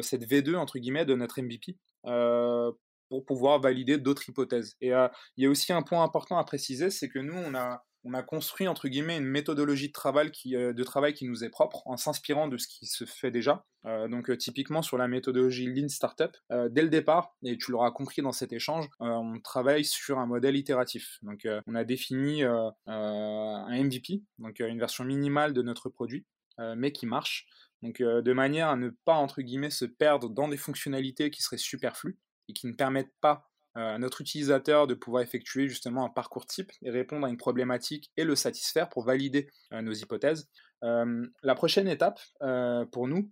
cette V2 entre guillemets de notre MVP pour pouvoir valider d'autres hypothèses. Et il y a aussi un point important à préciser, c'est que nous, on a on a construit entre guillemets une méthodologie de travail qui, euh, de travail qui nous est propre en s'inspirant de ce qui se fait déjà. Euh, donc euh, typiquement sur la méthodologie Lean Startup, dès le départ, et tu l'auras compris dans cet échange, on travaille sur un modèle itératif. Donc on a défini un MVP, donc une version minimale de notre produit, mais qui marche. Donc de manière à ne pas entre guillemets se perdre dans des fonctionnalités qui seraient superflues et qui ne permettent pas à notre utilisateur de pouvoir effectuer justement un parcours type et répondre à une problématique et le satisfaire pour valider euh, nos hypothèses. Euh, la prochaine étape euh, pour nous,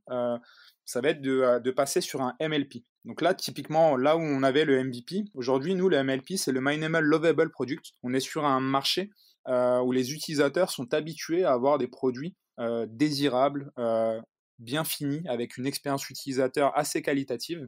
ça va être de, passer sur un MLP. Donc là, typiquement, là où on avait le MVP, aujourd'hui, nous, le MLP, c'est le Minimal Lovable Product. On est sur un marché où les utilisateurs sont habitués à avoir des produits désirable, bien fini, avec une expérience utilisateur assez qualitative.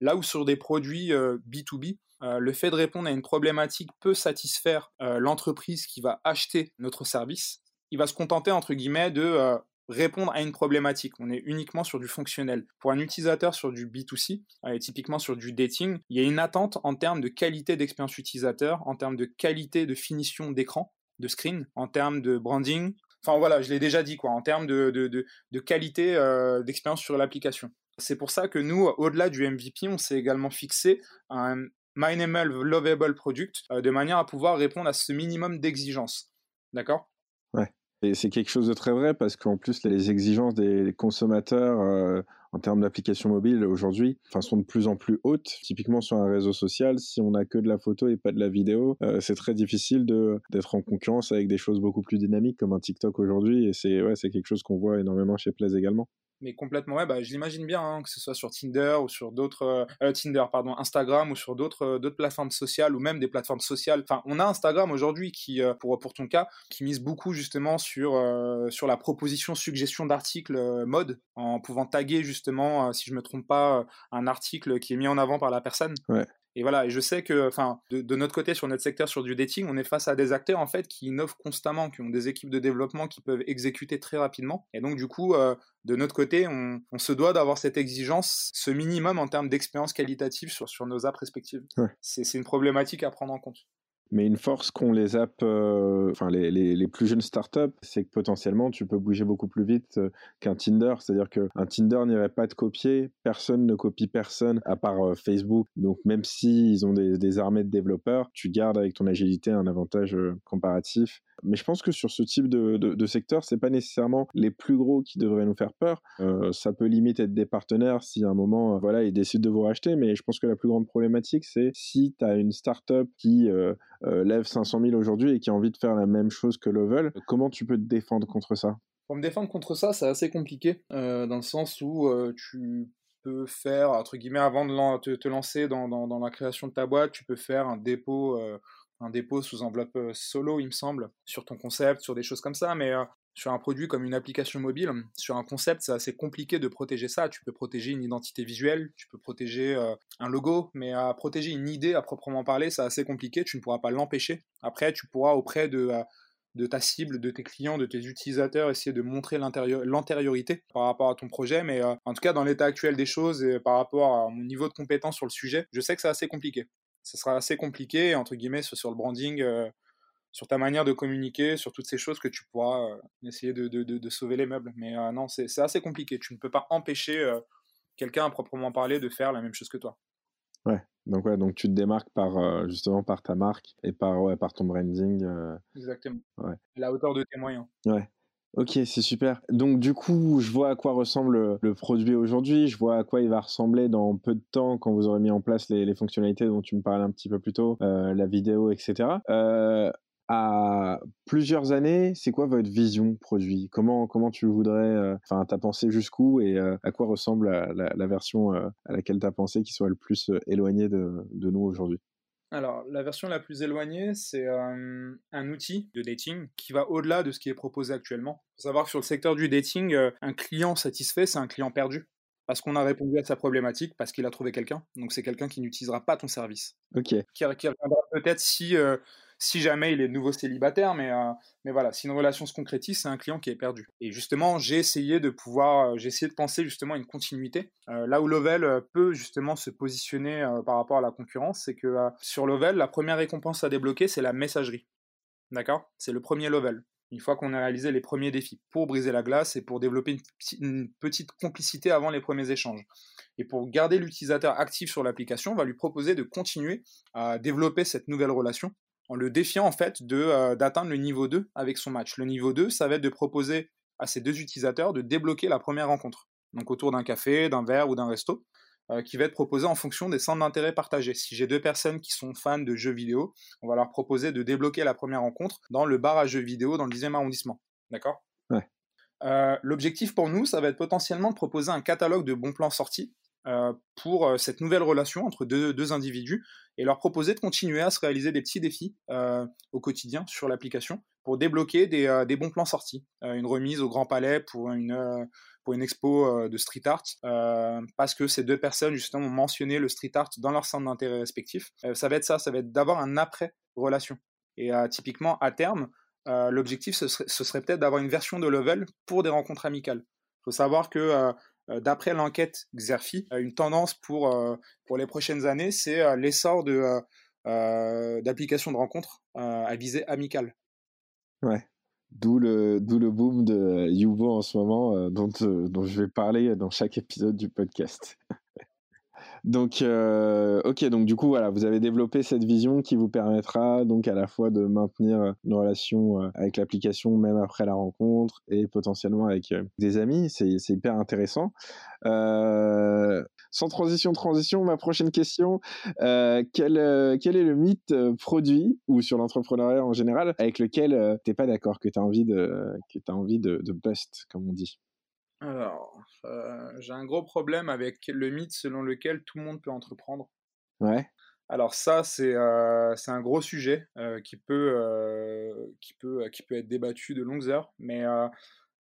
Là où sur des produits B2B, le fait de répondre à une problématique peut satisfaire l'entreprise qui va acheter notre service. Il va se contenter, entre guillemets, de répondre à une problématique. On est uniquement sur du fonctionnel. Pour un utilisateur sur du B2C, et typiquement sur du dating, il y a une attente en termes de qualité d'expérience utilisateur, en termes de qualité de finition d'écran, de screen, en termes de branding. Enfin voilà, je l'ai déjà dit, quoi, en termes de, qualité d'expérience sur l'application. C'est pour ça que nous, au-delà du MVP, on s'est également fixé un Mineable Lovable Product euh, de manière à pouvoir répondre à ce minimum d'exigences. D'accord? Ouais. Et c'est quelque chose de très vrai parce qu'en plus, les exigences des consommateurs euh, en termes d'applications mobiles aujourd'hui sont de plus en plus hautes. Typiquement sur un réseau social, si on n'a que de la photo et pas de la vidéo, euh, c'est très difficile d'être en concurrence avec des choses beaucoup plus dynamiques comme un TikTok aujourd'hui. Et c'est ouais, quelque chose qu'on voit énormément chez Plaise également mais complètement ouais bah je l'imagine bien hein, que ce soit sur Tinder ou sur d'autres euh, euh, Tinder pardon Instagram ou sur d'autres euh, d'autres plateformes sociales ou même des plateformes sociales enfin on a Instagram aujourd'hui qui pour ton cas qui mise beaucoup justement sur sur la proposition suggestion d'articles mode en pouvant taguer justement si je me trompe pas un article qui est mis en avant par la personne ouais. Et voilà, et je sais que, enfin, de, notre côté, sur notre secteur, sur du dating, on est face à des acteurs en fait qui innovent constamment, qui ont des équipes de développement qui peuvent exécuter très rapidement. Et donc, du coup, euh, de notre côté, on, se doit d'avoir cette exigence, ce minimum en termes d'expérience qualitative sur, sur nos apps respectives. C'est une problématique à prendre en compte. Mais une force qu'ont les apps, euh, enfin les, les, plus jeunes startups, c'est que potentiellement tu peux bouger beaucoup plus vite euh, qu'un Tinder. C'est-à-dire qu'un Tinder n'irait pas te copier, personne ne copie personne à part euh, Facebook. Donc même s'ils ont des, des, armées de développeurs, tu gardes avec ton agilité un avantage comparatif mais je pense que sur ce type de, de, de secteur, c'est pas nécessairement les plus gros qui devraient nous faire peur. Euh, ça peut limite être des partenaires si à un moment, euh, voilà, ils décident de vous racheter. Mais je pense que la plus grande problématique, c'est si tu as une startup qui euh, lève 500 000 aujourd'hui et qui a envie de faire la même chose que Level, comment tu peux te défendre contre ça? Pour me défendre contre ça, c'est assez compliqué, dans le sens où tu peux faire, entre guillemets, avant de te, lancer dans, la création de ta boîte, tu peux faire un dépôt un dépôt sous enveloppe euh, solo, il me semble, sur ton concept, sur des choses comme ça, mais euh, sur un produit comme une application mobile, sur un concept, c'est assez compliqué de protéger ça. Tu peux protéger une identité visuelle, tu peux protéger euh, un logo, mais protéger une idée à proprement parler, c'est assez compliqué. Tu ne pourras pas l'empêcher. Après, tu pourras auprès de, de ta cible, de tes clients, de tes utilisateurs, essayer de montrer l'antériorité par rapport à ton projet. Mais en tout cas, dans l'état actuel des choses et par rapport à mon niveau de compétence sur le sujet, je sais que c'est assez compliqué ça sera assez compliqué, entre guillemets, sur, le branding, euh, sur ta manière de communiquer, sur toutes ces choses que tu pourras euh, essayer de, sauver les meubles. Mais euh, non, c'est assez compliqué. Tu ne peux pas empêcher quelqu'un à proprement parler de faire la même chose que toi. Ouais, donc, ouais, donc tu te démarques par, justement par ta marque et par, ouais, par ton branding. Exactement. Ouais. la hauteur de tes moyens. Ouais. Ok, c'est super. Donc du coup, je vois à quoi ressemble le produit aujourd'hui, je vois à quoi il va ressembler dans peu de temps quand vous aurez mis en place les, fonctionnalités dont tu me parlais un petit peu plus tôt, euh, la vidéo, etc. Euh, à plusieurs années, c'est quoi votre vision produit? Comment comment tu voudrais, euh, enfin, t'as pensé jusqu'où et à quoi ressemble la, version à laquelle t'as pensé qui soit le plus éloignée de, de nous aujourd'hui? Alors, la version la plus éloignée, c'est un outil de dating qui va au-delà de ce qui est proposé actuellement. Il faut savoir que sur le secteur du dating, un client satisfait, c'est un client perdu. Parce qu'on a répondu à sa problématique, parce qu'il a trouvé quelqu'un. Donc, c'est quelqu'un qui n'utilisera pas ton service. Ok. Qui, reviendra peut-être si si jamais il est nouveau célibataire, mais, euh, mais voilà, si une relation se concrétise, c'est un client qui est perdu. Et justement, j'ai essayé de pouvoir, euh, j'ai essayé de penser justement à une continuité. Euh, là où Lovell peut justement se positionner par rapport à la concurrence, c'est que sur Lovell, la première récompense à débloquer, c'est la messagerie. D'accord? C'est le premier level. Une fois qu'on a réalisé les premiers défis pour briser la glace et pour développer une, petite complicité avant les premiers échanges. Et pour garder l'utilisateur actif sur l'application, on va lui proposer de continuer à développer cette nouvelle relation en le défiant en fait de euh, d'atteindre le niveau 2 avec son match. Le niveau 2, ça va être de proposer à ces deux utilisateurs de débloquer la première rencontre. Donc autour d'un café, d'un verre ou d'un resto, euh, qui va être proposé en fonction des centres d'intérêt partagés. Si j'ai deux personnes qui sont fans de jeux vidéo, on va leur proposer de débloquer la première rencontre dans le bar à jeux vidéo dans le 10e arrondissement. D'accord? Ouais. Euh, l'objectif pour nous, ça va être potentiellement de proposer un catalogue de bons plans sortis pour cette nouvelle relation entre deux, individus et leur proposer de continuer à se réaliser des petits défis au quotidien sur l'application pour débloquer des, bons plans sortis. une remise au Grand Palais pour une, pour une expo de street art, parce que ces deux personnes justement ont mentionné le street art dans leur centre d'intérêt respectif. ça va être ça, ça va être d'avoir un après-relation. Et typiquement, à terme, l'objectif, ce serait, peut-être d'avoir une version de Level pour des rencontres amicales. Il faut savoir que euh, d'après l'enquête Xerfi, euh, une tendance pour, euh, pour les prochaines années, c'est l'essor de, d'applications de rencontres à visée amicale. Ouais. D'où le, le boom de Yubo en ce moment, dont, dont je vais parler dans chaque épisode du podcast. Donc, euh, ok, donc du coup, voilà, vous avez développé cette vision qui vous permettra donc à la fois de maintenir une relation euh, avec l'application même après la rencontre et potentiellement avec euh, des amis. C'est hyper intéressant. sans transition, transition, ma prochaine question, quel, quel est le mythe produit ou sur l'entrepreneuriat en général avec lequel tu n'es pas d'accord, que tu as envie, envie de, de bust, comme on dit? Alors, euh, j'ai un gros problème avec le mythe selon lequel tout le monde peut entreprendre. Ouais. Alors ça, c'est euh, un gros sujet euh, qui, peut, qui, peut, qui peut être débattu de longues heures, mais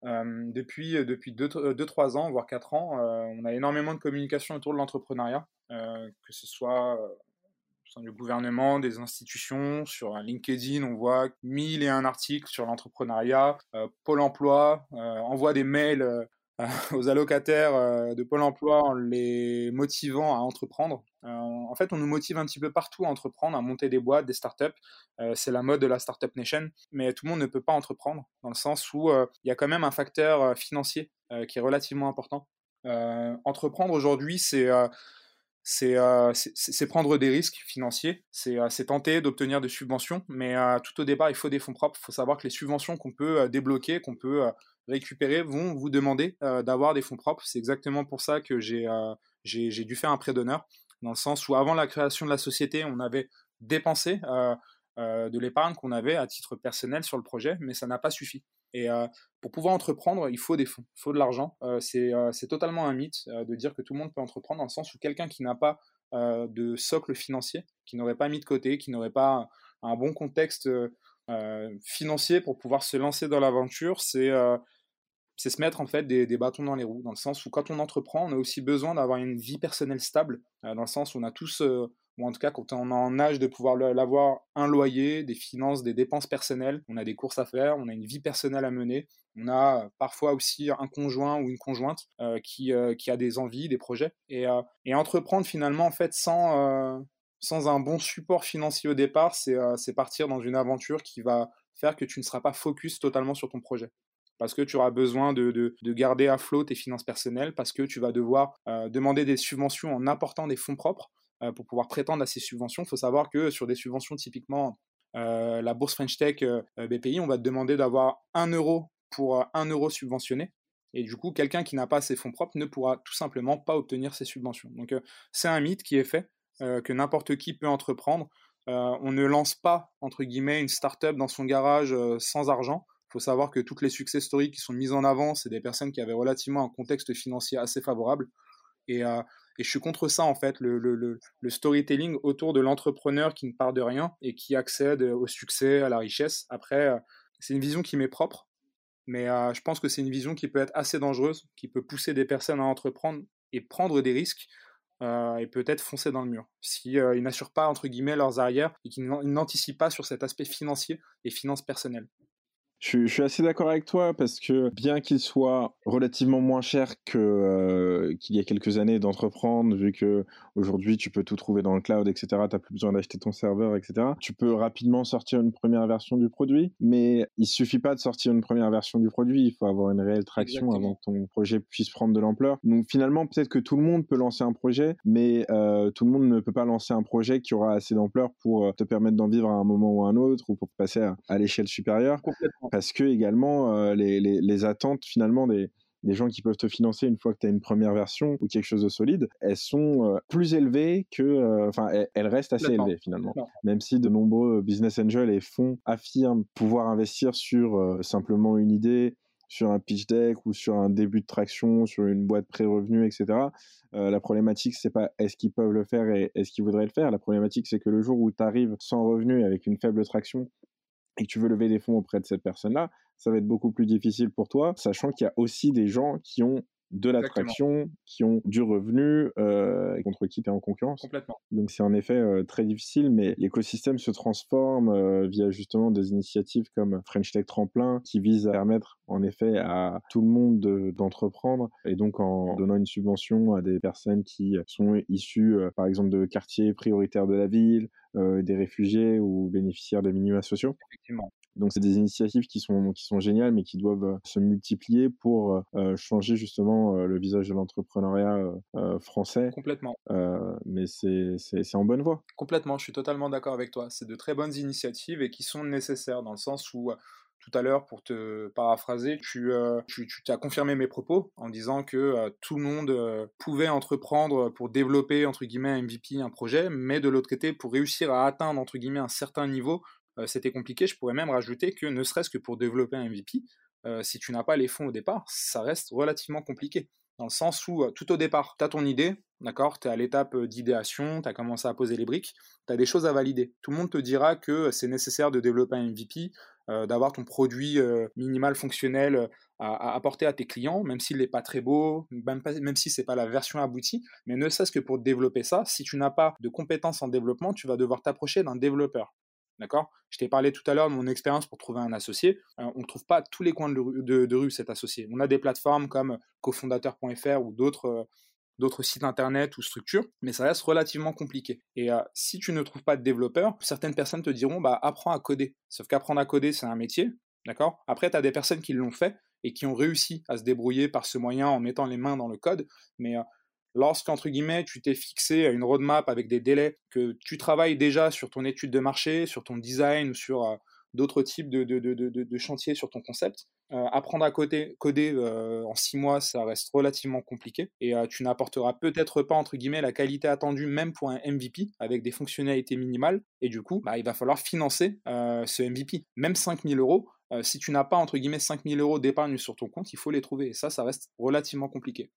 depuis 2-3 depuis deux, trois ans, voire 4 ans, on a énormément de communication autour de l'entrepreneuriat, que ce soit au sein du gouvernement, des institutions, sur LinkedIn, on voit mille et un articles sur l'entrepreneuriat, Pôle emploi envoie des mails aux allocataires euh, de Pôle emploi en les motivant à entreprendre. Euh, en fait, on nous motive un petit peu partout à entreprendre, à monter des boîtes, des startups. Euh, c'est la mode de la Startup Nation, mais tout le monde ne peut pas entreprendre, dans le sens où il y a quand même un facteur financier qui est relativement important. entreprendre aujourd'hui, c'est c'est prendre des risques financiers, c'est tenter d'obtenir des subventions, mais tout au départ, il faut des fonds propres. Il faut savoir que les subventions qu'on peut débloquer, qu'on peut récupérer vont vous demander euh, d'avoir des fonds propres. C'est exactement pour ça que euh, j'ai dû faire un prêt d'honneur, dans le sens où avant la création de la société, on avait dépensé euh, de l'épargne qu'on avait à titre personnel sur le projet, mais ça n'a pas suffi. Et pour pouvoir entreprendre, il faut des fonds, il faut de l'argent. c'est totalement un mythe de dire que tout le monde peut entreprendre, dans le sens où quelqu'un qui n'a pas de socle financier, qui n'aurait pas mis de côté, qui n'aurait pas un bon contexte financier pour pouvoir se lancer dans l'aventure, c'est c'est se mettre en fait des, bâtons dans les roues, dans le sens où quand on entreprend, on a aussi besoin d'avoir une vie personnelle stable, euh, dans le sens où on a tous, euh, ou en tout cas quand on est en âge de pouvoir l'avoir, un loyer, des finances, des dépenses personnelles, on a des courses à faire, on a une vie personnelle à mener, on a euh, parfois aussi un conjoint ou une conjointe qui, qui a des envies, des projets, et, et entreprendre finalement en fait sans, sans un bon support financier au départ, c'est partir dans une aventure qui va faire que tu ne seras pas focus totalement sur ton projet parce que tu auras besoin de, garder à flot tes finances personnelles, parce que tu vas devoir euh, demander des subventions en apportant des fonds propres euh, pour pouvoir prétendre à ces subventions. Il faut savoir que sur des subventions typiquement euh, la bourse French Tech BPI, on va te demander d'avoir 1 euro pour 1 euro subventionné. Et du coup, quelqu'un qui n'a pas ses fonds propres ne pourra tout simplement pas obtenir ces subventions. Donc c'est un mythe qui est fait, que n'importe qui peut entreprendre. on ne lance pas, entre guillemets, une start-up dans son garage sans argent faut savoir que toutes les success stories qui sont mises en avant, c'est des personnes qui avaient relativement un contexte financier assez favorable. Et, euh, je suis contre ça, en fait, le, storytelling autour de l'entrepreneur qui ne part de rien et qui accède au succès, à la richesse. Après, euh, c'est une vision qui m'est propre, mais euh, je pense que c'est une vision qui peut être assez dangereuse, qui peut pousser des personnes à entreprendre et prendre des risques. et peut-être foncer dans le mur. S'ils si, n'assurent pas, entre guillemets, leurs arrières et qu'ils n'anticipent pas sur cet aspect financier et finances personnelles. Je, suis assez d'accord avec toi parce que bien qu'il soit relativement moins cher que euh, qu'il y a quelques années d'entreprendre, vu que aujourd'hui tu peux tout trouver dans le cloud, etc. T'as plus besoin d'acheter ton serveur, etc. Tu peux rapidement sortir une première version du produit, mais il suffit pas de sortir une première version du produit. Il faut avoir une réelle traction avant que ton projet puisse prendre de l'ampleur. Donc finalement, peut-être que tout le monde peut lancer un projet, mais euh, tout le monde ne peut pas lancer un projet qui aura assez d'ampleur pour euh, te permettre d'en vivre à un moment ou à un autre ou pour passer à, à l'échelle supérieure. Complètement parce que également euh, les, les, attentes finalement des, des gens qui peuvent te financer une fois que tu as une première version ou quelque chose de solide, elles sont euh, plus élevées que, euh, enfin, elles, restent assez élevées finalement. Même si de nombreux business angels et fonds affirment pouvoir investir sur simplement une idée sur un pitch deck ou sur un début de traction, sur une boîte pré-revenu, etc. la problématique, c'est pas est-ce qu'ils peuvent le faire et est-ce qu'ils voudraient le faire. La problématique, c'est que le jour où tu arrives sans revenu avec une faible traction et que tu veux lever des fonds auprès de cette personne-là, ça va être beaucoup plus difficile pour toi, sachant qu'il y a aussi des gens qui ont de l'attraction, qui ont du revenu, euh, contre qui tu es en concurrence. Complètement. Donc c'est en effet euh, très difficile, mais l'écosystème se transforme euh, via justement des initiatives comme French Tech Tremplin, qui visent à permettre en effet à tout le monde d'entreprendre, et donc en donnant une subvention à des personnes qui sont issues, par exemple, de quartiers prioritaires de la ville, des réfugiés ou bénéficiaires des minima sociaux. Effectivement. Donc c'est des initiatives qui sont qui sont géniales, mais qui doivent euh, se multiplier pour euh, euh, changer justement le visage de l'entrepreneuriat français. Complètement. mais c'est c'est en bonne voie. Complètement, je suis totalement d'accord avec toi. C'est de très bonnes initiatives et qui sont nécessaires dans le sens où tout à l'heure, pour te paraphraser, tu, tu, tu as confirmé mes propos en disant que tout le monde pouvait entreprendre pour développer, entre guillemets, un MVP, un projet, mais de l'autre côté, pour réussir à atteindre, entre guillemets, un certain niveau, euh, c'était compliqué. Je pourrais même rajouter que ne serait-ce que pour développer un MVP, euh, si tu n'as pas les fonds au départ, ça reste relativement compliqué. Dans le sens où, euh, tout au départ, tu as ton idée, d'accord Tu es à l'étape d'idéation, tu as commencé à poser les briques, tu as des choses à valider. Tout le monde te dira que c'est nécessaire de développer un MVP, d'avoir ton produit minimal fonctionnel à, apporter à tes clients, même s'il n'est pas très beau, même, même si ce n'est pas la version aboutie. Mais ne serait-ce que pour développer ça, si tu n'as pas de compétences en développement, tu vas devoir t'approcher d'un développeur. D'accord? Je t'ai parlé tout à l'heure de mon expérience pour trouver un associé. Euh, on ne trouve pas tous les coins de, rue, cet associé. On a des plateformes comme cofondateur.fr ou euh, d'autres sites internet ou structures, mais ça reste relativement compliqué. Et euh, si tu ne trouves pas de développeur, certaines personnes te diront bah apprends à coder. Sauf qu'apprendre à coder, c'est un métier, d'accord? Après, tu as des personnes qui l'ont fait et qui ont réussi à se débrouiller par ce moyen en mettant les mains dans le code, mais lorsqu'entre guillemets tu t'es fixé à une roadmap avec des délais, que tu travailles déjà sur ton étude de marché, sur ton design ou sur euh, d'autres types de, chantiers sur ton concept, euh, apprendre à coder, coder euh, en six mois, ça reste relativement compliqué et tu n'apporteras peut-être pas entre guillemets la qualité attendue même pour un MVP avec des fonctionnalités minimales et du coup bah, il va falloir financer ce MVP. Même 5000 euros, si tu n'as pas entre guillemets 5000 euros d'épargne sur ton compte, il faut les trouver et ça, ça reste relativement compliqué.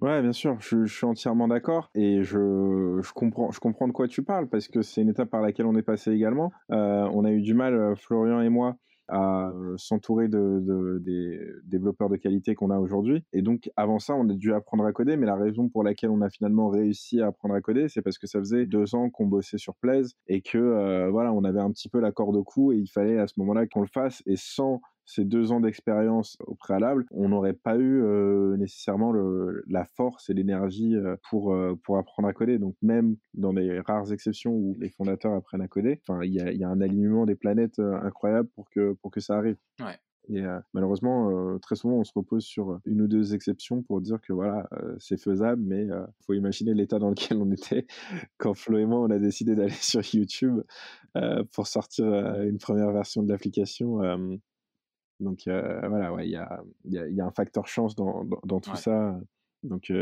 Ouais, bien sûr, je, suis entièrement d'accord et je, comprends, de quoi tu parles parce que c'est une étape par laquelle on est passé également. Euh, on a eu du mal, euh, Florian et moi, à euh, s'entourer de, des développeurs de qualité qu'on a aujourd'hui. Et donc, avant ça, on a dû apprendre à coder, mais la raison pour laquelle on a finalement réussi à apprendre à coder, c'est parce que ça faisait deux ans qu'on bossait sur Plaise et que, voilà, on avait un petit peu la corde au cou et il fallait à ce moment-là qu'on le fasse et sans ces deux ans d'expérience au préalable, on n'aurait pas eu euh, nécessairement le, la force et l'énergie euh, pour, euh, pour apprendre à coder. Donc même dans les rares exceptions où les fondateurs apprennent à coder, il y a, y a, un alignement des planètes incroyable pour que, pour que ça arrive. Ouais. Et malheureusement, très souvent, on se repose sur une ou deux exceptions pour dire que voilà, c'est faisable, mais il faut imaginer l'état dans lequel on était quand Flo et moi, on a décidé d'aller sur YouTube pour sortir une première version de l'application donc voilà, ouais, il y a, y, y a, un facteur chance dans, dans, tout ça. Donc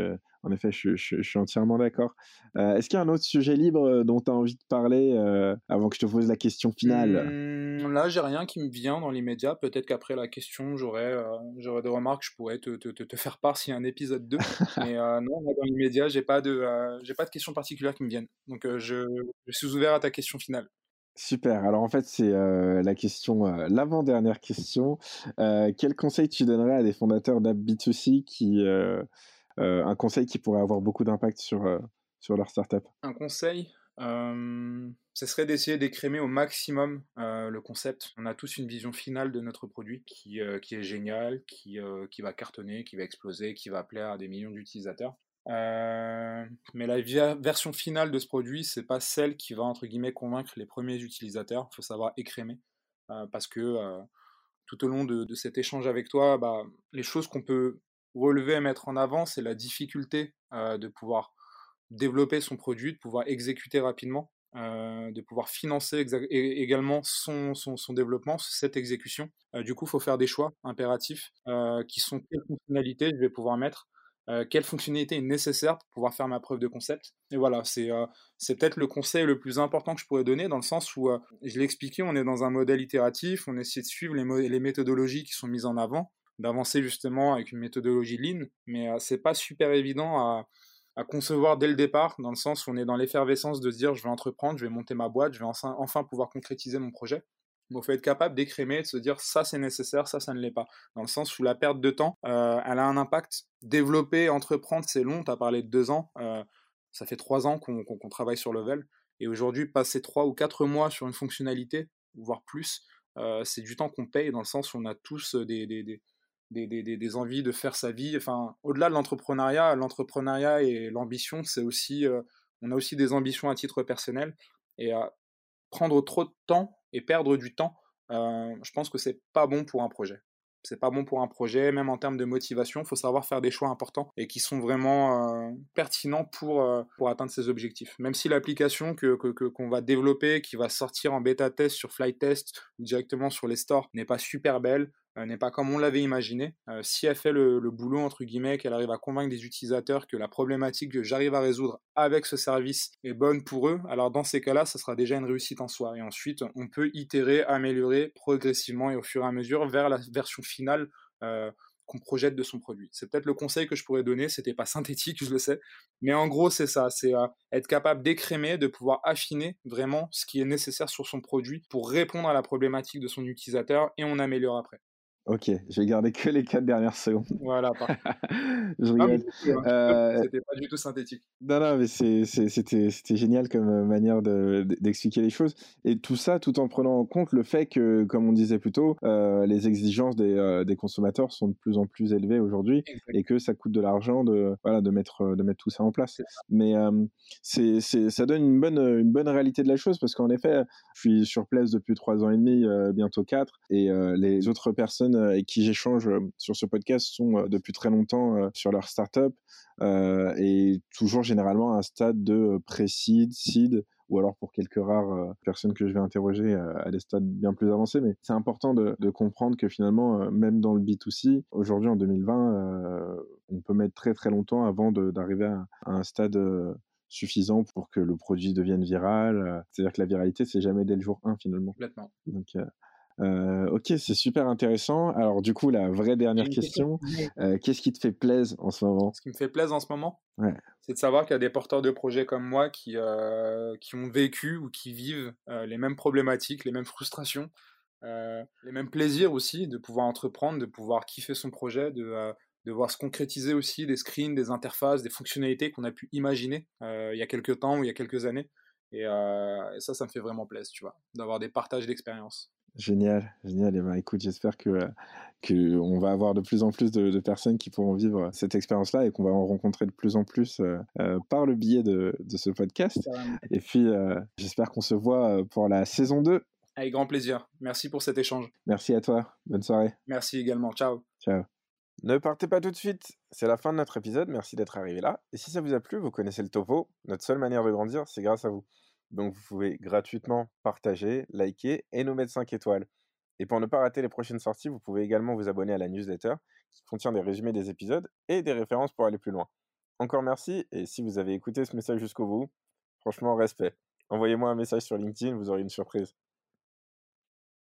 en effet, je, je, suis entièrement d'accord. Est-ce qu'il y a un autre sujet libre dont tu as envie de parler avant que je te pose la question finale? Mmh, Là, j'ai rien qui me vient dans l'immédiat. Peut-être qu'après la question, j'aurai des remarques, je pourrais te, te, te faire part s'il y a un épisode 2. Mais non, dans l'immédiat, j'ai pas de j'ai pas de questions particulières qui me viennent. Donc je, je suis ouvert à ta question finale. Super. Alors en fait, c'est la question, l'avant-dernière question. quel conseil tu donnerais à des fondateurs d'app B2C qui, un conseil qui pourrait avoir beaucoup d'impact sur, leur startup? Un conseil ce serait d'essayer d'écrémer au maximum le concept. On a tous une vision finale de notre produit qui, est génial, qui, qui va cartonner, qui va exploser, qui va plaire à des millions d'utilisateurs. Euh, mais la version finale de ce produit, c'est pas celle qui va entre guillemets convaincre les premiers utilisateurs. Il faut savoir écrémer euh, parce que euh, tout au long de, cet échange avec toi, bah, les choses qu'on peut relever et mettre en avant, c'est la difficulté de pouvoir développer son produit, de pouvoir exécuter rapidement, de pouvoir financer également son, son, son, développement, cette exécution. du coup, il faut faire des choix impératifs qui sont quelles fonctionnalités je vais pouvoir mettre euh, quelle fonctionnalité est nécessaire pour pouvoir faire ma preuve de concept. Et voilà, c'est euh, peut-être le conseil le plus important que je pourrais donner dans le sens où, euh, je l'ai expliqué, on est dans un modèle itératif, on essaie de suivre les, méthodologies qui sont mises en avant, d'avancer justement avec une méthodologie lean, mais c'est pas super évident à, concevoir dès le départ, dans le sens où on est dans l'effervescence de se dire je vais entreprendre, je vais monter ma boîte, je vais enfin pouvoir concrétiser mon projet. Donc, il faut être capable d'écrémer, de se dire ça c'est nécessaire, ça ça ne l'est pas. Dans le sens où la perte de temps, euh, elle a un impact. Développer, entreprendre, c'est long. Tu as parlé de deux ans. Euh, ça fait trois ans qu'on travaille sur Level. Et aujourd'hui, passer trois ou quatre mois sur une fonctionnalité, voire plus, euh, c'est du temps qu'on paye dans le sens où on a tous des, des, des, des envies de faire sa vie. Enfin, au-delà de l'entrepreneuriat, l'entrepreneuriat et l'ambition, c'est aussi, on a aussi des ambitions à titre personnel. Et prendre trop de temps et perdre du temps, euh, je pense que c'est pas bon pour un projet. C'est pas bon pour un projet, même en termes de motivation. Il faut savoir faire des choix importants et qui sont vraiment euh, pertinents pour, euh, pour atteindre ses objectifs. Même si l'application que, qu'on que, va développer, qui va sortir en bêta test sur Flight Test ou directement sur les stores, n'est pas super belle, n'est pas comme on l'avait imaginé. Euh, si elle fait le, boulot, entre guillemets, qu'elle arrive à convaincre des utilisateurs que la problématique que j'arrive à résoudre avec ce service est bonne pour eux, alors dans ces cas-là, ça sera déjà une réussite en soi. Et ensuite, on peut itérer, améliorer progressivement et au fur et à mesure vers la version finale euh, qu'on projette de son produit. C'est peut-être le conseil que je pourrais donner, c'était pas synthétique, je le sais, mais en gros c'est ça, c'est être capable d'écrémer, de pouvoir affiner vraiment ce qui est nécessaire sur son produit pour répondre à la problématique de son utilisateur et on améliore après. Ok, je vais garder que les quatre dernières secondes. Voilà, je rigole. Hein. Euh, c'était pas du tout synthétique. Non, non, mais c'était génial comme euh, manière d'expliquer les choses. Et tout ça tout en prenant en compte le fait que, comme on disait plus tôt, euh, les exigences des, des, consommateurs sont de plus en plus élevées aujourd'hui et que ça coûte de l'argent de, voilà, de, mettre, de mettre tout ça en place. Mais c'est ça donne une bonne, une bonne réalité de la chose parce qu'en effet, je suis sur place depuis trois ans et demi, bientôt quatre, et les autres personnes euh, avec qui j'échange euh, sur ce podcast sont euh, depuis très longtemps sur leur startup et toujours généralement à un stade de pré-seed, seed, ou alors pour quelques rares personnes que je vais interroger à des stades bien plus avancés. Mais c'est important de, comprendre que finalement, même dans le B2C, aujourd'hui en 2020, on peut mettre très très longtemps avant d'arriver à, un stade suffisant pour que le produit devienne viral. C'est-à-dire que la viralité, c'est jamais dès le jour 1 finalement. Complètement. Donc, euh, ok, c'est super intéressant. Alors du coup, la vraie dernière question, euh, qu'est-ce qui te fait plaisir en ce moment? Ce qui me fait plaisir en ce moment, c'est de savoir qu'il y a des porteurs de projets comme moi qui, euh, qui ont vécu ou qui vivent les mêmes problématiques, les mêmes frustrations, les mêmes plaisirs aussi de pouvoir entreprendre, de pouvoir kiffer son projet, de, de voir se concrétiser aussi des screens, des interfaces, des fonctionnalités qu'on a pu imaginer il y a quelques temps ou il y a quelques années. Et, et ça, ça me fait vraiment plaisir, tu vois, d'avoir des partages d'expériences. Génial, génial. Et ben, écoute, j'espère que, que on va avoir de plus en plus de, personnes qui pourront vivre cette expérience-là et qu'on va en rencontrer de plus en plus euh, euh, par le biais de, de ce podcast. Et puis, euh, j'espère qu'on se voit pour la saison 2. Avec grand plaisir. Merci pour cet échange. Merci à toi. Bonne soirée. Merci également. Ciao. Ciao. Ne partez pas tout de suite. C'est la fin de notre épisode. Merci d'être arrivé là. Et si ça vous a plu, vous connaissez le topo. Notre seule manière de grandir, c'est grâce à vous. Donc vous pouvez gratuitement partager, liker et nous mettre 5 étoiles. Et pour ne pas rater les prochaines sorties, vous pouvez également vous abonner à la newsletter qui contient des résumés des épisodes et des références pour aller plus loin. Encore merci et si vous avez écouté ce message jusqu'au bout, franchement respect. Envoyez-moi un message sur LinkedIn, vous aurez une surprise.